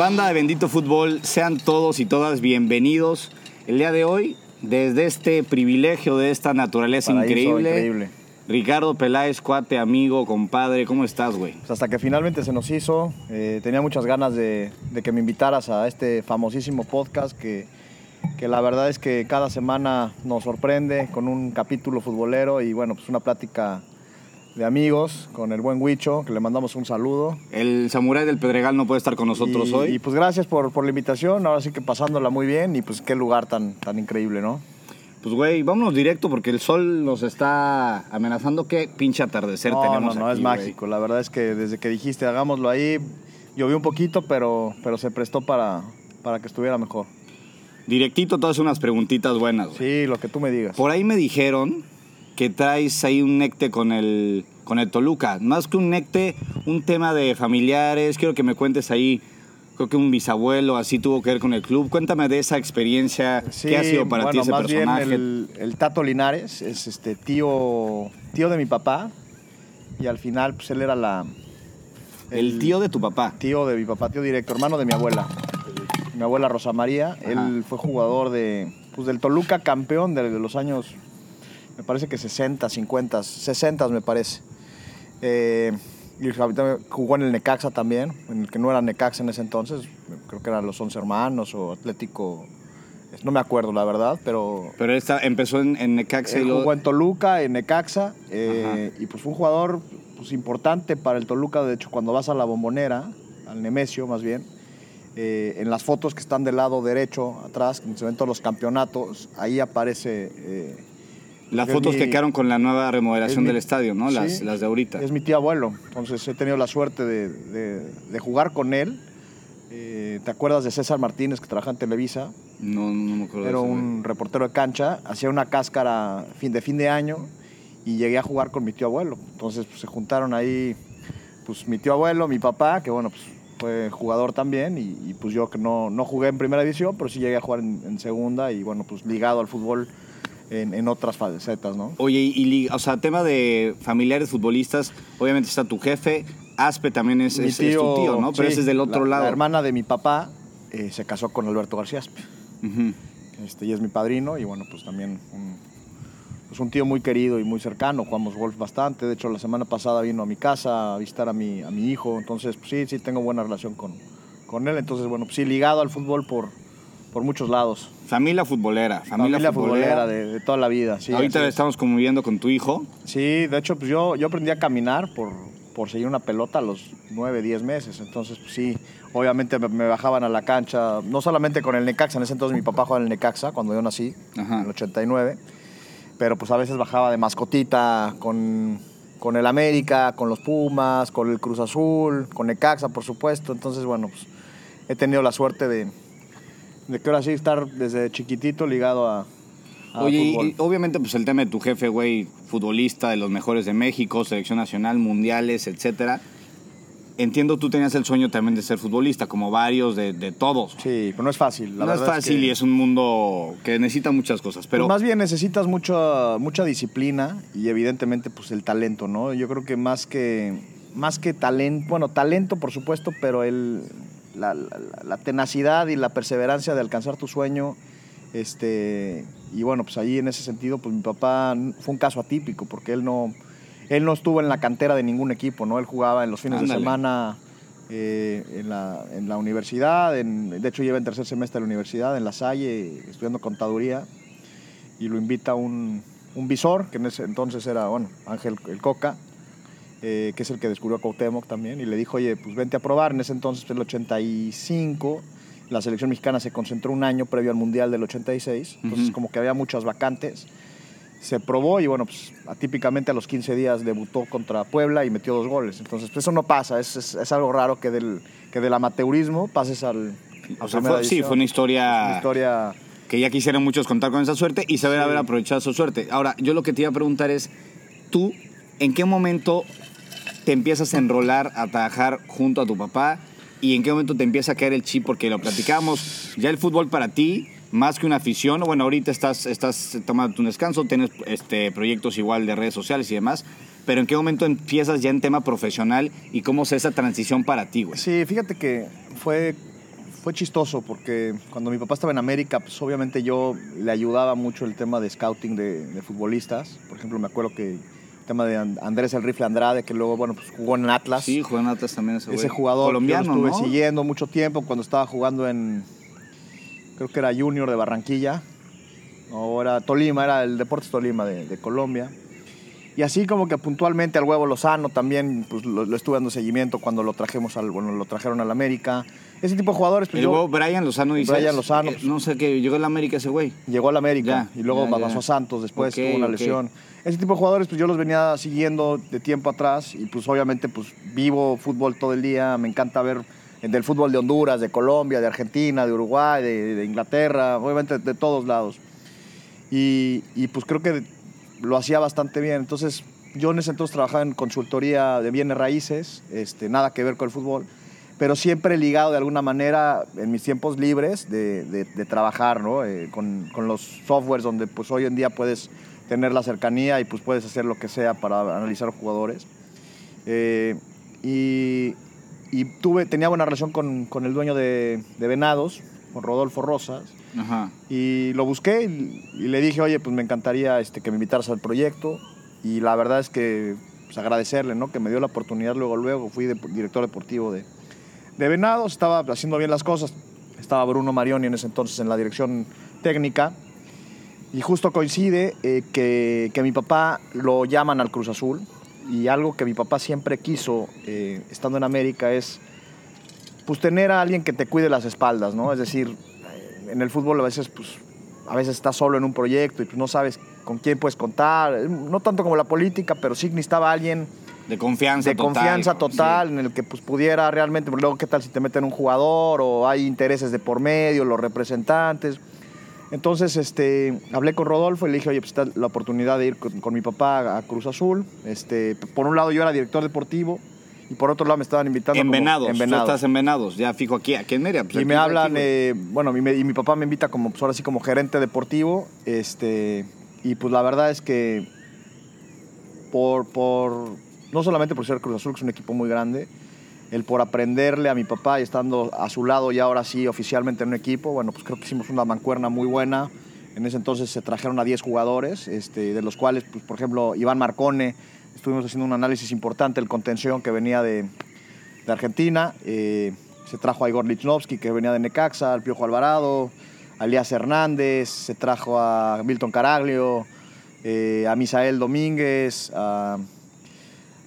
Banda de Bendito Fútbol, sean todos y todas bienvenidos. El día de hoy, desde este privilegio de esta naturaleza increíble. Ricardo Peláez, cuate, amigo, compadre, ¿cómo estás, güey? Pues hasta que finalmente se nos hizo, eh, tenía muchas ganas de, de que me invitaras a este famosísimo podcast que, que la verdad es que cada semana nos sorprende con un capítulo futbolero y bueno, pues una plática de amigos con el buen Huicho, que le mandamos un saludo. El samurái del Pedregal no puede estar con nosotros y, hoy. Y pues gracias por, por la invitación, ahora sí que pasándola muy bien y pues qué lugar tan, tan increíble, ¿no? Pues, güey, vámonos directo porque el sol nos está amenazando. Qué pinche atardecer No, tenemos no, no, aquí, es mágico. La verdad es que desde que dijiste hagámoslo ahí, llovió un poquito, pero, pero se prestó para, para que estuviera mejor. Directito, todas unas preguntitas buenas. Sí, lo que tú me digas. Por ahí me dijeron que traes ahí un necte con el, con el Toluca. Más que un necte, un tema de familiares. Quiero que me cuentes ahí. Creo que un bisabuelo así tuvo que ver con el club. Cuéntame de esa experiencia. Sí, ¿Qué ha sido para bueno, ti ese más personaje? Bien el, el Tato Linares es este tío, tío de mi papá y al final pues él era la El tío de tu papá. tío de mi papá, tío directo, hermano de mi abuela. Mi abuela Rosa María, él fue jugador de pues del Toluca campeón de, de los años me parece que 60, 50, 60 me parece. Eh, y jugó en el Necaxa también, en el que no era Necaxa en ese entonces, creo que eran los 11 hermanos o Atlético, no me acuerdo la verdad, pero Pero esta empezó en, en Necaxa y jugó en Toluca, en Necaxa, eh, y pues fue un jugador pues, importante para el Toluca. De hecho, cuando vas a la bombonera, al Nemesio más bien, eh, en las fotos que están del lado derecho, atrás, donde se ven todos los campeonatos, ahí aparece. eh, Las fotos mi- que quedaron con la nueva remodelación mi- del estadio, ¿no? Las, sí, las de ahorita. Es mi tío abuelo, entonces he tenido la suerte de, de- de jugar con él. Eh, ¿Te acuerdas de César Martínez que trabaja en Televisa? No, no me acuerdo. de Era un reportero de cancha, hacía una cáscara fin de fin de año y llegué a jugar con mi tío abuelo. Entonces pues, se juntaron ahí pues mi tío abuelo, mi papá, que bueno, pues fue jugador también y, y, pues yo que no, no jugué en primera división, pero sí llegué a jugar en, en segunda y bueno, pues ligado al fútbol en, en otras facetas, ¿no? Oye, y, y o sea, tema de familiares futbolistas, obviamente está tu jefe, Aspe también es, es tu tío, ¿no? Pero sí, ese es del otro la- lado. La hermana de mi papá eh, se casó con Alberto García Aspe. Este, y es mi padrino y bueno, pues también un, pues un tío muy querido y muy cercano, jugamos golf bastante, de hecho la semana pasada vino a mi casa a visitar a mi, a mi hijo, entonces pues, sí, sí tengo buena relación con, con él, entonces bueno, pues sí, ligado al fútbol por, por muchos lados. Familia futbolera, familia, Familia, futbolera. futbolera, de, de toda la vida. Sí, Ahorita estamos conviviendo con tu hijo. Sí, de hecho, pues yo, yo aprendí a caminar por, por seguir una pelota a los 9, 10 meses. Entonces, pues sí, obviamente me, me bajaban a la cancha, no solamente con el Necaxa, en ese entonces mi papá jugaba en el Necaxa cuando yo nací, Ajá. en el 89, pero pues a veces bajaba de mascotita con, con el América, con los Pumas, con el Cruz Azul, con Necaxa, por supuesto. Entonces, bueno, pues he tenido la suerte de, de que ahora sí estar desde chiquitito ligado a, a Oye, y- fútbol. y obviamente pues el tema de tu jefe, güey, futbolista de los mejores de México, selección nacional, mundiales, etcétera. Entiendo tú tenías el sueño también de ser futbolista, como varios de, de todos. Sí, pero no es fácil. La no es fácil que- y es un mundo que necesita muchas cosas, pero Pues más bien necesitas mucha, mucha disciplina y evidentemente pues el talento, ¿no? Yo creo que más que, más que talento, bueno, talento por supuesto, pero el, la, la- la tenacidad y la perseverancia de alcanzar tu sueño, este, y bueno, pues ahí en ese sentido, pues mi papá fue un caso atípico porque él no, él no estuvo en la cantera de ningún equipo, ¿no? Él jugaba en los fines Ándale. de semana eh, en, la, en la universidad, en- de hecho lleva en tercer semestre de la universidad, en La Salle, estudiando contaduría, y lo invita un, un visor, que en ese entonces era, bueno, Ángel el Coca, eh, que es el que descubrió a Cuauhtémoc también, y le dijo, oye, pues vente a probar, en ese entonces, el 85, la selección mexicana se concentró un año previo al Mundial del 86, entonces como que había muchas vacantes, se probó y bueno, pues atípicamente a los 15 días debutó contra Puebla y metió dos goles. Entonces, pues, eso no pasa, es, es- es algo raro que del, que del amateurismo pases al... a o sea, primera fue- sí, fue una historia, una historia... que ya quisieran muchos contar con esa suerte y saber Sí. haber aprovechado su suerte. Ahora, yo lo que te iba a preguntar es, tú, ¿en qué momento te empiezas a enrolar a trabajar junto a tu papá? ¿Y en qué momento te empieza a caer el chip? Porque lo platicamos, ya el fútbol para ti, más que una afición, bueno, ahorita estás, estás tomando un descanso, tienes este, proyectos igual de redes sociales y demás, pero ¿en qué momento empiezas ya en tema profesional y cómo es esa transición para ti, güey? Sí, fíjate que fue fue chistoso porque cuando mi papá estaba en América, pues obviamente yo le ayudaba mucho el tema de scouting de, de futbolistas. Por ejemplo, me acuerdo que tema de And- Andrés el Rifle Andrade, que luego, bueno, pues jugó en Atlas. Sí, Juan Atlas también ese, Ese jugador colombiano, yo lo estuve ¿no? siguiendo mucho tiempo cuando estaba jugando en, creo que era Junior de Barranquilla, o era Tolima, era el Deportes Tolima de, de Colombia. Y así como que puntualmente al huevo Lozano también pues, lo, lo estuve dando seguimiento cuando lo trajimos al, bueno, lo trajeron al América. Ese tipo de jugadores, pues El yo- huevo Brian Lozano dice. Brian Lozano, pues. no sé qué, llegó a la América ese güey. llegó al América Ya, y luego ya, ya. pasó a Santos, después Ok, tuvo una lesión. Ese tipo de jugadores, pues yo los venía siguiendo de tiempo atrás y pues obviamente pues vivo fútbol todo el día, me encanta ver del fútbol de Honduras, de Colombia, de Argentina, de Uruguay, de, de Inglaterra, obviamente de todos lados. Y, pues creo que lo hacía bastante bien. Entonces yo en ese entonces trabajaba en consultoría de bienes raíces, este, nada que ver con el fútbol, pero siempre ligado de alguna manera en mis tiempos libres de, de- de trabajar ¿no? Eh, con, con los softwares donde pues hoy en día puedes tener la cercanía y pues puedes hacer lo que sea para analizar jugadores. Eh, y, y tuve, tenía buena relación con, con el dueño de, de Venados, con Rodolfo Rosas. Ajá. Y lo busqué y, y le dije, oye, pues me encantaría este, que me invitaras al proyecto. Y la verdad es que pues, agradecerle, ¿no? Que me dio la oportunidad luego, luego. Fui de- director deportivo de, de Venados, estaba haciendo bien las cosas. Estaba Bruno Marioni en ese entonces en la dirección técnica. Y justo coincide eh, que, que mi papá lo llaman al Cruz Azul. Y algo que mi papá siempre quiso, eh, estando en América, es pues tener a alguien que te cuide las espaldas, ¿no? Es decir, eh, en el fútbol a veces, pues, a veces estás solo en un proyecto y pues no sabes con quién puedes contar. No tanto como la política, pero sí necesitaba alguien De confianza de total. confianza sí. total en el que pues pudiera realmente, porque luego qué tal si te meten un jugador o hay intereses de por medio, los representantes. Entonces, este, hablé con Rodolfo y le dije, oye, pues está la oportunidad de ir con, con mi papá a Cruz Azul. Este, por un lado yo era director deportivo y por otro lado me estaban invitando En como- Venados. en Tú Venados. estás en Venados. Ya fijo aquí, aquí en Mérida. pues, Y aquí, me hablan, eh, bueno, y, me- y mi papá me invita como, pues ahora sí, como gerente deportivo. Este, y pues la verdad es que por, por, no solamente por ser Cruz Azul, que es un equipo muy grande, el por aprenderle a mi papá y estando a su lado ya ahora sí oficialmente en un equipo, bueno, pues creo que hicimos una mancuerna muy buena. En ese entonces se trajeron a 10 jugadores, este, de los cuales, pues, por ejemplo, Iván Marcone, estuvimos haciendo un análisis importante, el contención que venía de, de Argentina. eh, se trajo a Igor Lichnowsky, que venía de Necaxa, al Piojo Alvarado, a Elías Hernández, se trajo a Milton Caraglio, eh, a Misael Domínguez, a-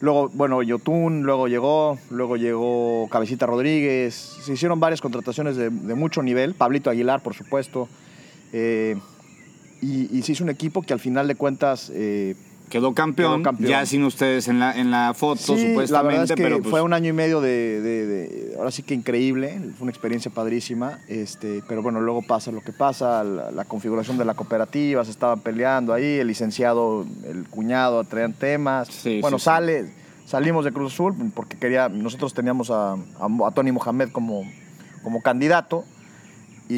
luego, bueno, Yotun, luego llegó, luego llegó Cabecita Rodríguez. Se hicieron varias contrataciones de, de mucho nivel, Pablito Aguilar, por supuesto. eh, y, y se hizo un equipo que al final de cuentas eh, Quedó campeón, Quedó campeón. Ya sin ustedes en la, en la foto, Sí, supuestamente. la verdad es que pero pues, fue un año y medio de, de- de- ahora sí que increíble, fue una experiencia padrísima, este, pero bueno, luego pasa lo que pasa, la, la configuración de la cooperativa, se estaban peleando ahí, el licenciado, el cuñado traían temas, Sí, bueno, sí, sale, salimos de Cruz Azul porque quería, nosotros teníamos a, a, a Tony Mohamed como, como candidato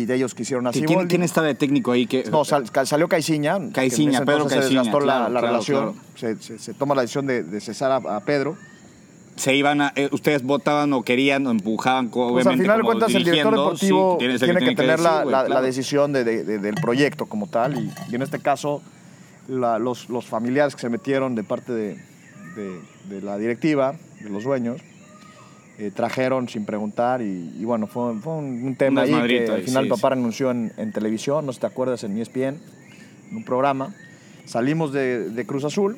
y de ellos quisieron así. ¿Quién, quién estaba de técnico ahí? Que, No, sal- salió Caiciña. Caiciña, Pedro Caiciña, Se desgastó la- claro, la, claro, relación. claro. Se, se- se toma la decisión de, de cesar a, a Pedro. se iban a, eh, ustedes votaban o querían o empujaban, co- Pues al obviamente. final de cuentas el director deportivo sí, tiene que, tener la, decir, güey, la- la claro. decisión de- de- de- del proyecto como tal y, y en este caso los, los familiares que se metieron de parte de la directiva, de los dueños, eh, trajeron sin preguntar y, y bueno, fue, fue un, un tema ahí que al final sí, papá renunció en, en televisión, no sé si te acuerdas, en ESPN, en un programa. Salimos de, de Cruz Azul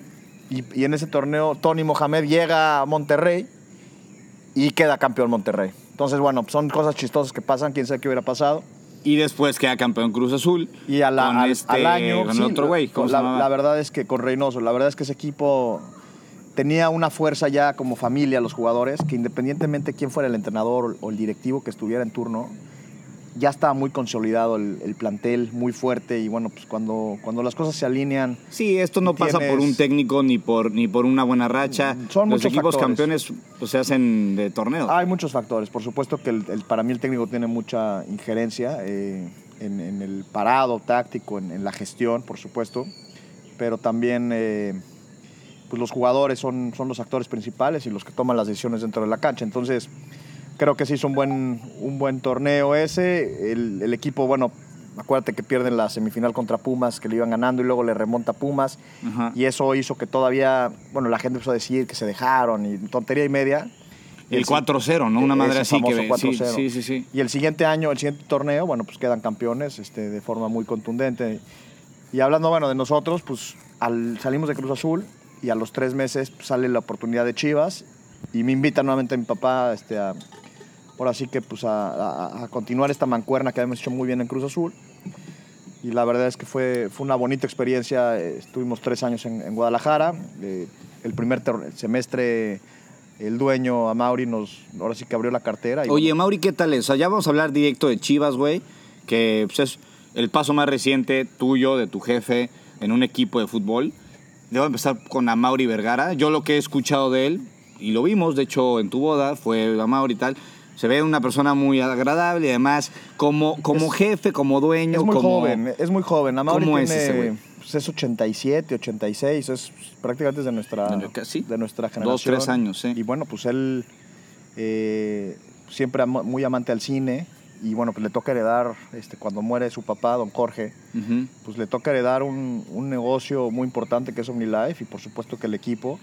y, y en ese torneo Tony Mohamed llega a Monterrey y queda campeón Monterrey. Entonces, bueno, son cosas chistosas que pasan, quién sabe qué hubiera pasado. Y después queda campeón Cruz Azul. Y a la- con al, este- al año. Con sí, otro güey. con ¿cómo se la, la verdad es que con Reynoso, la verdad es que ese equipo tenía una fuerza ya como familia, los jugadores, que independientemente quién fuera el entrenador o el directivo que estuviera en turno, ya estaba muy consolidado el, el plantel, muy fuerte. Y bueno, pues cuando, cuando las cosas se alinean. Sí, esto no pasa por un técnico ni por, ni por una buena racha. Son Los muchos equipos factores. campeones pues, se hacen de torneo. Hay muchos factores. Por supuesto que el, el- para mí el técnico tiene mucha injerencia eh, en, en el parado táctico, en, en la gestión, por supuesto. Pero también eh, pues los jugadores son, son los actores principales y los que toman las decisiones dentro de la cancha. Entonces Creo que se hizo un buen, un buen torneo ese. El, el equipo, bueno, acuérdate que pierden la semifinal contra Pumas, que le iban ganando y luego le remonta Pumas. Ajá. Y eso hizo que todavía, bueno, la gente empezó a decir que se dejaron y tontería y media. El Y 4-0, ¿no? Una madre así que... Sí, 4-0. sí, sí, sí. Y el siguiente año, el siguiente torneo, bueno, pues quedan campeones este, de forma muy contundente. Y hablando, bueno, de nosotros, pues al, salimos de Cruz Azul y a los tres meses pues, sale la oportunidad de Chivas y me invita nuevamente mi papá este, a, ahora sí que pues a, a- a continuar esta mancuerna que habíamos hecho muy bien en Cruz Azul. Y la verdad es que fue, fue una bonita experiencia. Estuvimos tres años en, en Guadalajara. eh, el primer semestre, el dueño, a Mauri, nos, ahora sí que abrió la cartera. Y Oye, Mauri, ¿qué tal es? O sea, ya vamos a hablar directo de Chivas, güey, que pues, es el paso más reciente tuyo, de tu jefe, en un equipo de fútbol. Debo empezar con Mauri Vergara. Yo lo que he escuchado de él, y lo vimos, de hecho, en tu boda, fue Mauri y tal, se ve una persona muy agradable y además, como, como jefe, como dueño, Es muy como... joven, es muy joven. Amaury ¿Cómo tiene, es ese pues, es 87, 86, es prácticamente de nuestra, De- casi. de nuestra generación. Dos, tres años, sí. Y bueno, pues él eh, siempre muy amante al cine y bueno, pues le toca heredar, este, cuando muere su papá, don Jorge, Ujú. pues le toca heredar un, un negocio muy importante que es OmniLife y por supuesto que el equipo.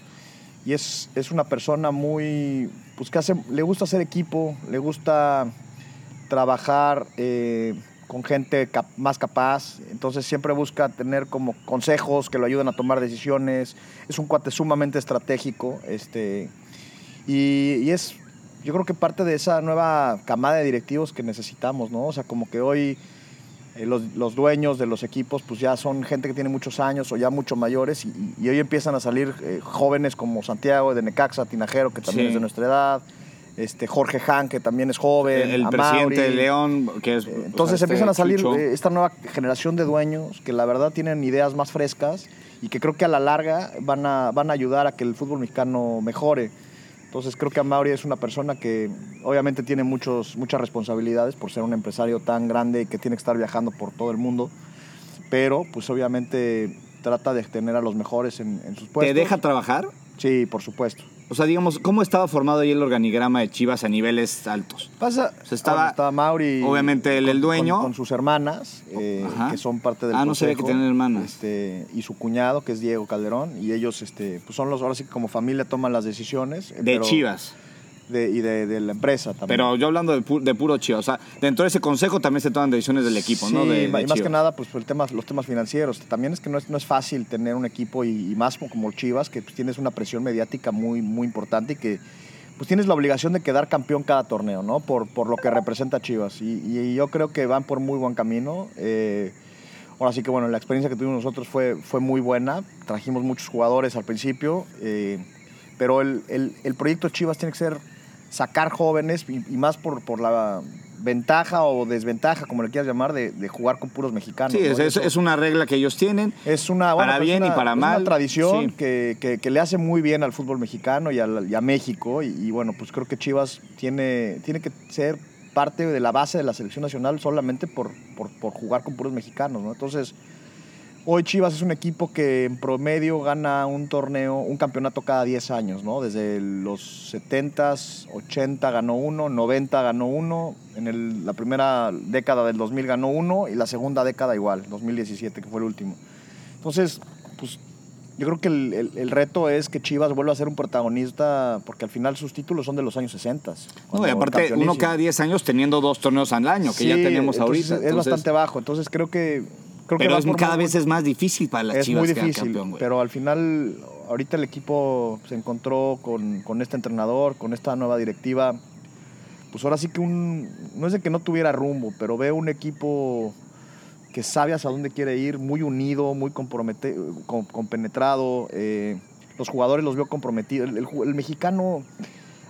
Y es, es una persona muy, pues que hace, le gusta hacer equipo, le gusta trabajar eh, con gente cap- más capaz, entonces siempre busca tener como consejos que lo ayuden a tomar decisiones, es un cuate sumamente estratégico, este, y, y es, yo creo que parte de esa nueva camada de directivos que necesitamos, ¿no? O sea, como que hoy eh, los, los dueños de los equipos pues ya son gente que tiene muchos años o ya mucho mayores y, y hoy empiezan a salir eh, jóvenes como Santiago de Necaxa, Tinajero, que también Sí. es de nuestra edad, este Jorge Han, que también es joven, El, presidente de León, que es... Eh, sea, Entonces este empiezan a salir Chucho. esta nueva generación de dueños que la verdad tienen ideas más frescas y que creo que a la larga van a, van a ayudar a que el fútbol mexicano mejore. Entonces creo que Amauri es una persona que obviamente tiene muchos, muchas responsabilidades por ser un empresario tan grande y que tiene que estar viajando por todo el mundo, pero pues obviamente trata de tener a los mejores en, en sus puestos. ¿Te deja trabajar? Sí, por supuesto. O sea, digamos, ¿cómo estaba formado ahí el organigrama de Chivas a niveles altos? Pasa, O sea, estaba- Mauri, obviamente él, el con- dueño. con, con sus hermanas, eh, que son parte del Ah, no sabía que consejo, tenían hermanas. Este, y su cuñado, que es Diego Calderón, y ellos, este, pues son los, ahora sí que como familia toman las decisiones. eh, De pero- Chivas. De- y de, de la empresa también. Pero yo hablando de, pu- de puro Chivas. O sea, dentro de ese consejo también se toman decisiones del equipo, ¿no? De, y más que nada, pues el tema, los temas financieros. También es que no es, no es fácil tener un equipo y, y más como, como Chivas, que pues, tienes una presión mediática muy, muy importante y que pues tienes la obligación de quedar campeón cada torneo, ¿no? Por, por lo que representa Chivas. Y, y yo creo que van por muy buen camino. Eh, ahora sí que, bueno, la experiencia que tuvimos nosotros fue, fue muy buena. Trajimos muchos jugadores al principio, eh, pero el, el- el proyecto Chivas tiene que ser sacar jóvenes y, y más por, por la ventaja o desventaja, como le quieras llamar, de, de jugar con puros mexicanos. Sí, ¿no? es, es, una regla que ellos tienen. es una, para pues, bien y para es mal, una tradición sí. que, que- que le hace muy bien al fútbol mexicano y, al- y a México. Y, y bueno, pues creo que Chivas tiene, tiene que ser parte de la base de la selección nacional solamente por, por, por jugar con puros mexicanos. ¿no? Entonces, hoy Chivas es un equipo que en promedio gana un torneo, un campeonato cada 10 años. ¿no? Desde los 70s, 80 ganó uno, 90 ganó uno, en el- la primera década del 2000 ganó uno y la segunda década igual, 2017 que fue el último. Entonces, pues yo creo que el, el- el reto es que Chivas vuelva a ser un protagonista, porque al final sus títulos son de los años 60. No, y aparte, uno cada 10 años teniendo dos torneos al año, que ya tenemos ahorita. Es entonces- bastante bajo, entonces creo que... Creo que pero va es, cada muy vez es más difícil para las es Chivas muy quedar difícil, campeón, pero al final, ahorita el equipo se encontró con, con este entrenador, con esta nueva directiva. Pues ahora sí que un. No es de que no tuviera rumbo, pero veo un equipo que sabe hacia dónde quiere ir, muy unido, muy compromete, con- compenetrado. eh, los jugadores los veo comprometidos. El, el ju- el mexicano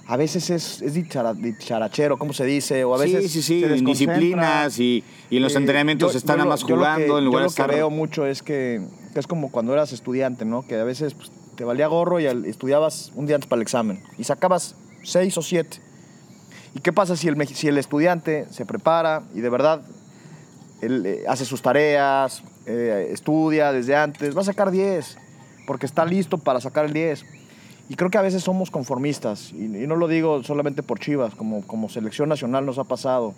a veces es, es dichara- dicharachero, ¿cómo se dice? O a veces sí, sí, sí, disciplinas y, y en los Eh, entrenamientos yo- están yo nada más yo jugando que- en lugar yo de lo que estar... veo mucho es que, que es como cuando eras estudiante, ¿no? Que a veces pues, te valía gorro y estudiabas un día antes para el examen y sacabas seis o siete. ¿Y qué pasa si el, si el estudiante se prepara y de verdad él, eh, hace sus tareas, eh, estudia desde antes? Va a sacar 10 porque está listo para sacar el 10. Y creo que a veces somos conformistas, y, y no lo digo solamente por Chivas, como, como selección nacional nos ha pasado.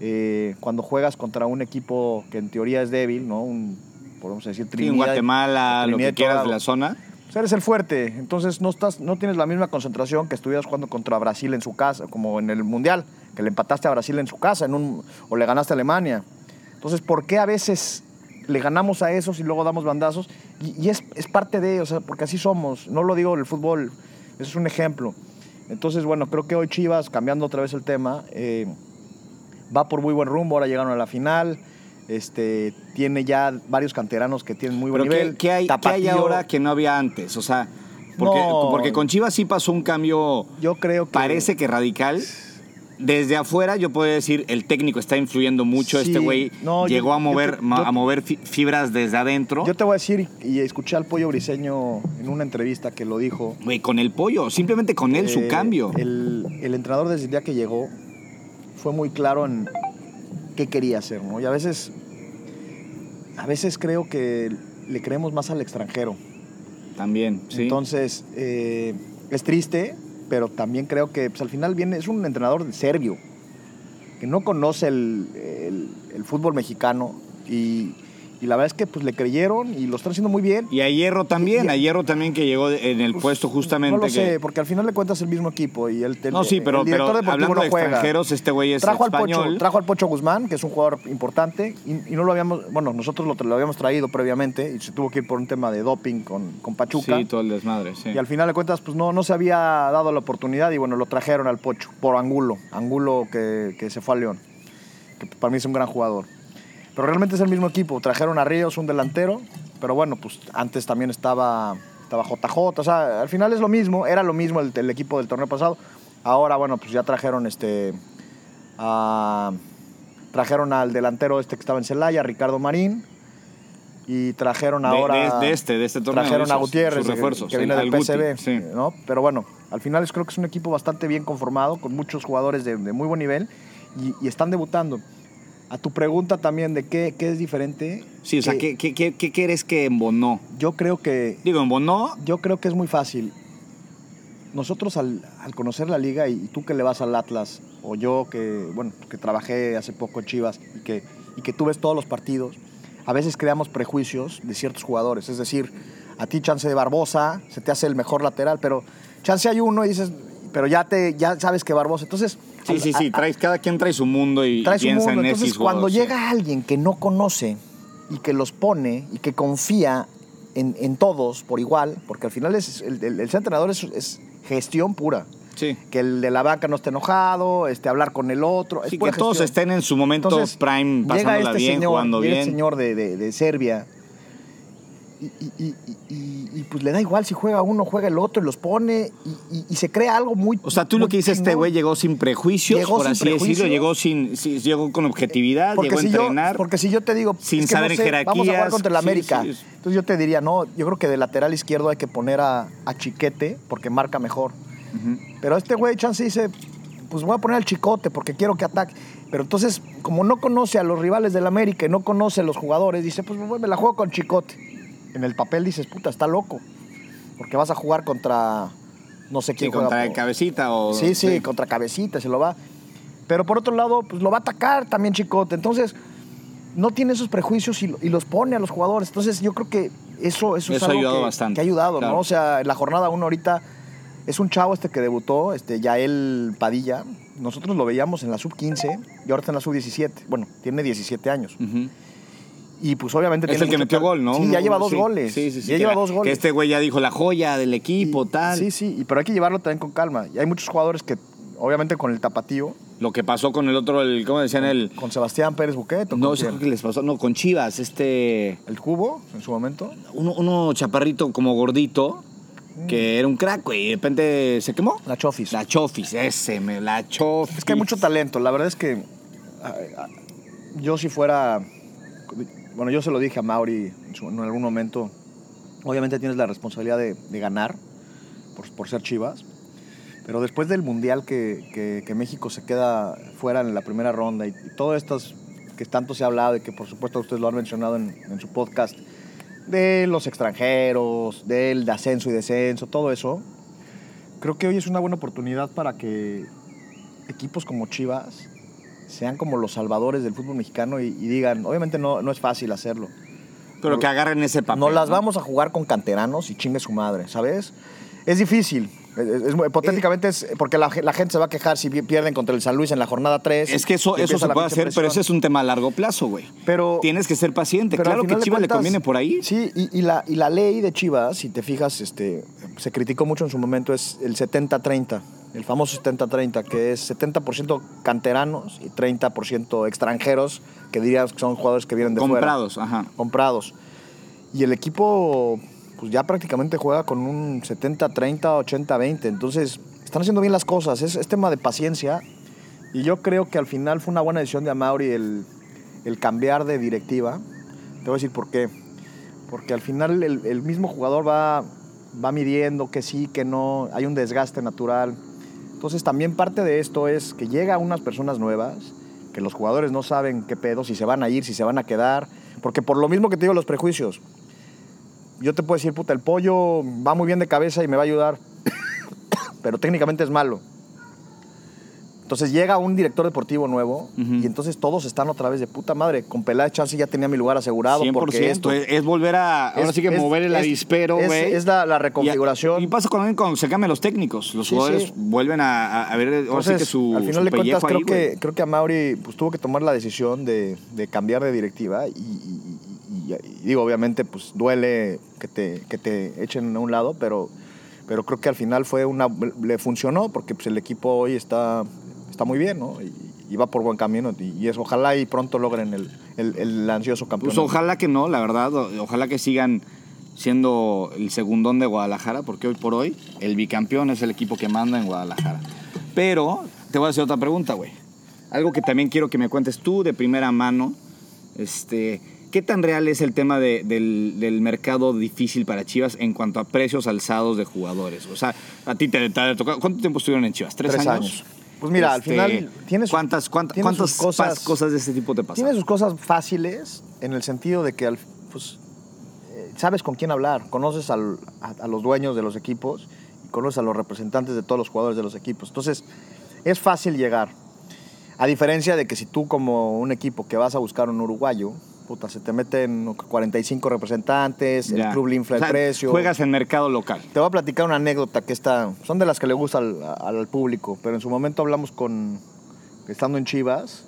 Eh, cuando juegas contra un equipo que en teoría es débil, ¿no? Un, podemos decir Sí, Trinidad. en Guatemala, lo que quieras de la zona. O sea, eres el fuerte, entonces no, estás, no tienes la misma concentración que estuvieras jugando contra Brasil en su casa, como en el Mundial, que le empataste a Brasil en su casa en un, o le ganaste a Alemania. Entonces, ¿por qué a veces le ganamos a esos y luego damos bandazos? Y, y es, es parte de, o sea, porque así somos. No lo digo del fútbol, eso es un ejemplo. Entonces, bueno, creo que hoy Chivas, cambiando otra vez el tema, eh, va por muy buen rumbo, ahora llegaron a la final. Este, tiene ya varios canteranos que tienen muy buen Pero ¿qué, nivel. qué hay, qué hay Tapatío, ahora que no había antes? O sea, porque, No. porque con Chivas sí pasó un cambio, Yo creo que. parece que radical. Desde afuera yo puedo decir, el técnico está influyendo mucho. Sí, este güey no, yo- llegó a mover, te- ma- yo- a mover fi- fibras desde adentro. Yo te voy a decir, y escuché al Pollo Briseño en una entrevista que lo dijo. Güey, con el pollo, simplemente con él, su eh, cambio. El, el entrenador desde el día que llegó fue muy claro en qué quería hacer, ¿no? Y a veces, a veces creo que le creemos más al extranjero. También, sí. Entonces, eh, es triste, pero también creo que pues, al final viene, es un entrenador serbio, que no conoce el, el- el fútbol mexicano y, y la verdad es que pues le creyeron y lo están haciendo muy bien. y a Hierro también, Y- a Hierro también que llegó en el Pues, puesto justamente. No lo que- sé, porque al final le cuentas el mismo equipo y el, el- No, sí, pero, el director pero deportivo hablando no de juega. extranjeros, este güey es trajo al, español. Pocho, trajo al Pocho Guzmán, que es un jugador importante, y, y no lo habíamos, bueno, nosotros lo, lo habíamos traído previamente y se tuvo que ir por un tema de doping con, con Pachuca. Sí, todo el desmadre, sí. Y al final de cuentas, pues no, no se había dado la oportunidad y bueno, lo trajeron al Pocho por Angulo, Angulo que, que se fue a León, que para mí es un gran jugador. Pero realmente es el mismo equipo, trajeron a Ríos, un delantero, pero bueno, pues antes también estaba, estaba JJ, o sea, al final es lo mismo, era lo mismo el, el equipo del torneo pasado. Ahora, bueno, pues ya trajeron este... a- trajeron al delantero este que estaba en Celaya, Ricardo Marín, y trajeron ahora... de, de este, de este torneo. Trajeron a esos, Gutiérrez, sus que- refuerzos, que viene del PSV, sí. ¿no? Pero bueno, al final es- creo que es un equipo bastante bien conformado, con muchos jugadores de, de muy buen nivel y, y están debutando. A tu pregunta también de qué, qué es diferente. Sí, o sea, que ¿qué, qué, qué, qué crees que embonó? Yo creo que Digo, embonó, yo creo que es muy fácil. Nosotros al, al conocer la liga y, y tú que le vas al Atlas o yo que bueno que trabajé hace poco en Chivas y que y que tú ves todos los partidos, a veces creamos prejuicios de ciertos jugadores. Es decir, a ti chance de Barbosa se te hace el mejor lateral, pero chance hay uno y dices, pero ya te ya sabes que Barbosa. Entonces sí, al- sí, sí, a- traes, cada quien trae su mundo y trae su piensa mundo. en Entonces, cuando jugadores, llega alguien que no conoce y que los pone y que confía en, en todos por igual, porque al final es, el, el- el ser entrenador es, es gestión pura. Sí. Que el de la banca no esté enojado, este, hablar con el otro. es Sí, pura que todos estén en su momento Entonces, prime, llega pasándola este bien, señor, jugando llega bien. este señor de, de- de Serbia y, y- y- y- y, pues le da igual si juega uno, juega el otro y los pone y, se crea algo muy O sea, tú lo que dices, este güey llegó sin prejuicios, Llegó por sin así decirlo, prejuicios. llegó sin, sí, llegó con objetividad, Porque llegó a si, yo, entrenar. porque si yo te digo, sin es que saber no sé, vamos a jugar jerarquías, contra el América. sí. Entonces yo te diría, no, yo creo que de lateral izquierdo hay que poner a, a Chiquete porque marca mejor. Pero este güey chance dice, pues voy a poner al Chicote porque quiero que ataque. Pero entonces, como no conoce a los rivales del América y no conoce a los jugadores, dice, pues me la juego con Chicote. En el papel dices, puta, está loco. Porque vas a jugar contra no sé Sí, quién juega contra por- cabecita o... Sí, sí, contra cabecita se lo va. Pero por otro lado, pues lo va a atacar también Chicote. Entonces, no tiene esos prejuicios y, lo- y los pone a los jugadores. Entonces, yo creo que eso, eso, es Eso ha algo ayudado que, bastante, que ha ayudado, claro. ¿no? O sea, en la jornada uno ahorita es un chavo este que debutó, este Yael Padilla. Nosotros lo veíamos en la sub-15 y ahora está en la sub-17. Bueno, tiene 17 años. Y pues obviamente Es tiene el que metió gol, ¿no? Sí, ya lleva dos sí. goles. Sí, sí, sí. Ya lleva la- dos goles. Que este güey ya dijo la joya del equipo, Y- tal. Sí, sí, y- pero hay que llevarlo también con calma. Y hay muchos jugadores que, obviamente, con el tapatío, Lo que pasó con el otro, el, ¿cómo decían? El... con Sebastián Pérez Buquet, ¿o No con sé qué les pasó. No, con Chivas, este... el cubo en su momento. Uno, uno chaparrito como gordito, que era un crack, güey, y de repente se quemó. La Chofis. La Chofis, ese, me, la Chofis. Es que hay mucho talento. La verdad es que yo si fuera... Bueno, yo se lo dije a Mauri en, algún momento. Obviamente tienes la responsabilidad de, de ganar por, por ser Chivas. Pero después del Mundial que, que- que México se queda fuera en la primera ronda y, y todo estas que tanto se ha hablado y que por supuesto ustedes lo han mencionado en, en su podcast, de los extranjeros, del de ascenso y descenso, todo eso, creo que hoy es una buena oportunidad para que equipos como Chivas sean como los salvadores del fútbol mexicano y, y digan, obviamente no, no es fácil hacerlo. Pero que agarren ese papel. No las ¿no? vamos a jugar con canteranos y chingue su madre, ¿sabes? Es difícil. Es- es- hipotéticamente es porque la, ge- la gente se va a quejar si pi- pierden contra el San Luis en la jornada 3. Es que eso, eso se puede hacer, pero ese es un tema a largo plazo, güey. Pero- Tienes que ser paciente. Claro que Chivas le conviene por ahí. Sí, y, y la, y la ley de Chivas, si te fijas, este, se criticó mucho en su momento, es el 70-30, el famoso 70-30, que es 70% canteranos y 30% extranjeros, que dirías que son jugadores que vienen de fuera. Comprados, ajá. Comprados. Y el equipo pues ya prácticamente juega con un 70-30, 80-20. Entonces, están haciendo bien las cosas. Es, es tema de paciencia. Y yo creo que al final fue una buena decisión de Amauri el, el cambiar de directiva. Te voy a decir por qué. Porque al final el, el mismo jugador va, va midiendo que sí, que no. Hay un desgaste natural. Entonces también parte de esto es que llega unas personas nuevas, que los jugadores no saben qué pedo, si se van a ir, si se van a quedar. Porque por lo mismo que te digo los prejuicios, yo te puedo decir, puta, el pollo va muy bien de cabeza y me va a ayudar, pero técnicamente es malo. Entonces llega un director deportivo nuevo y entonces todos están otra vez de puta madre. Con Peláez Chance ya tenía mi lugar asegurado 100%. porque esto... es, es volver a. Ahora sí que es- mover el avispero, es- güey. Es, la, la reconfiguración. y pasa cuando, cuando se cambian los técnicos. Los Sí, jugadores sí. vuelven a, ver ahora sí que su. al final su de cuentas, creo, que, creo que a Mauri pues, tuvo que tomar la decisión de, de cambiar de directiva y- y digo, obviamente, pues duele que te, que te echen a un lado, pero, pero creo que al final fue una, le funcionó porque pues, el equipo hoy está, está muy bien, ¿no? Y, y va por buen camino y, y es, ojalá y pronto logren el, el, el ansioso Pues campeonato. ojalá que no, la verdad. Ojalá que sigan siendo el segundón de Guadalajara, porque hoy por hoy el bicampeón es el equipo que manda en Guadalajara. Pero te voy a hacer otra pregunta, güey. Algo que también quiero que me cuentes tú de primera mano. Este, ¿Qué tan real es el tema de- del, del mercado difícil para Chivas en cuanto a precios alzados de jugadores? O sea, a ti te, te ha tocado. ¿Cuánto tiempo estuvieron en Chivas? ¿Tres, Tres años. Pues mira, al Este, final tiene sus- ¿Cuántas, cuántas, tiene cuántas sus cosas- cosas de este tipo te pasan? Tiene sus cosas fáciles en el sentido de que al- pues, eh, sabes con quién hablar, conoces al- a, a los dueños de los equipos y conoces a los representantes de todos los jugadores de los equipos. Entonces, es fácil llegar. A diferencia de que si tú como un equipo que vas a buscar un uruguayo, puta, se te meten 45 representantes, el club le infla O sea, el precio. Juegas en mercado local. Te voy a platicar una anécdota que está, son de las que le gusta al, al público, pero en su momento hablamos con, estando en Chivas,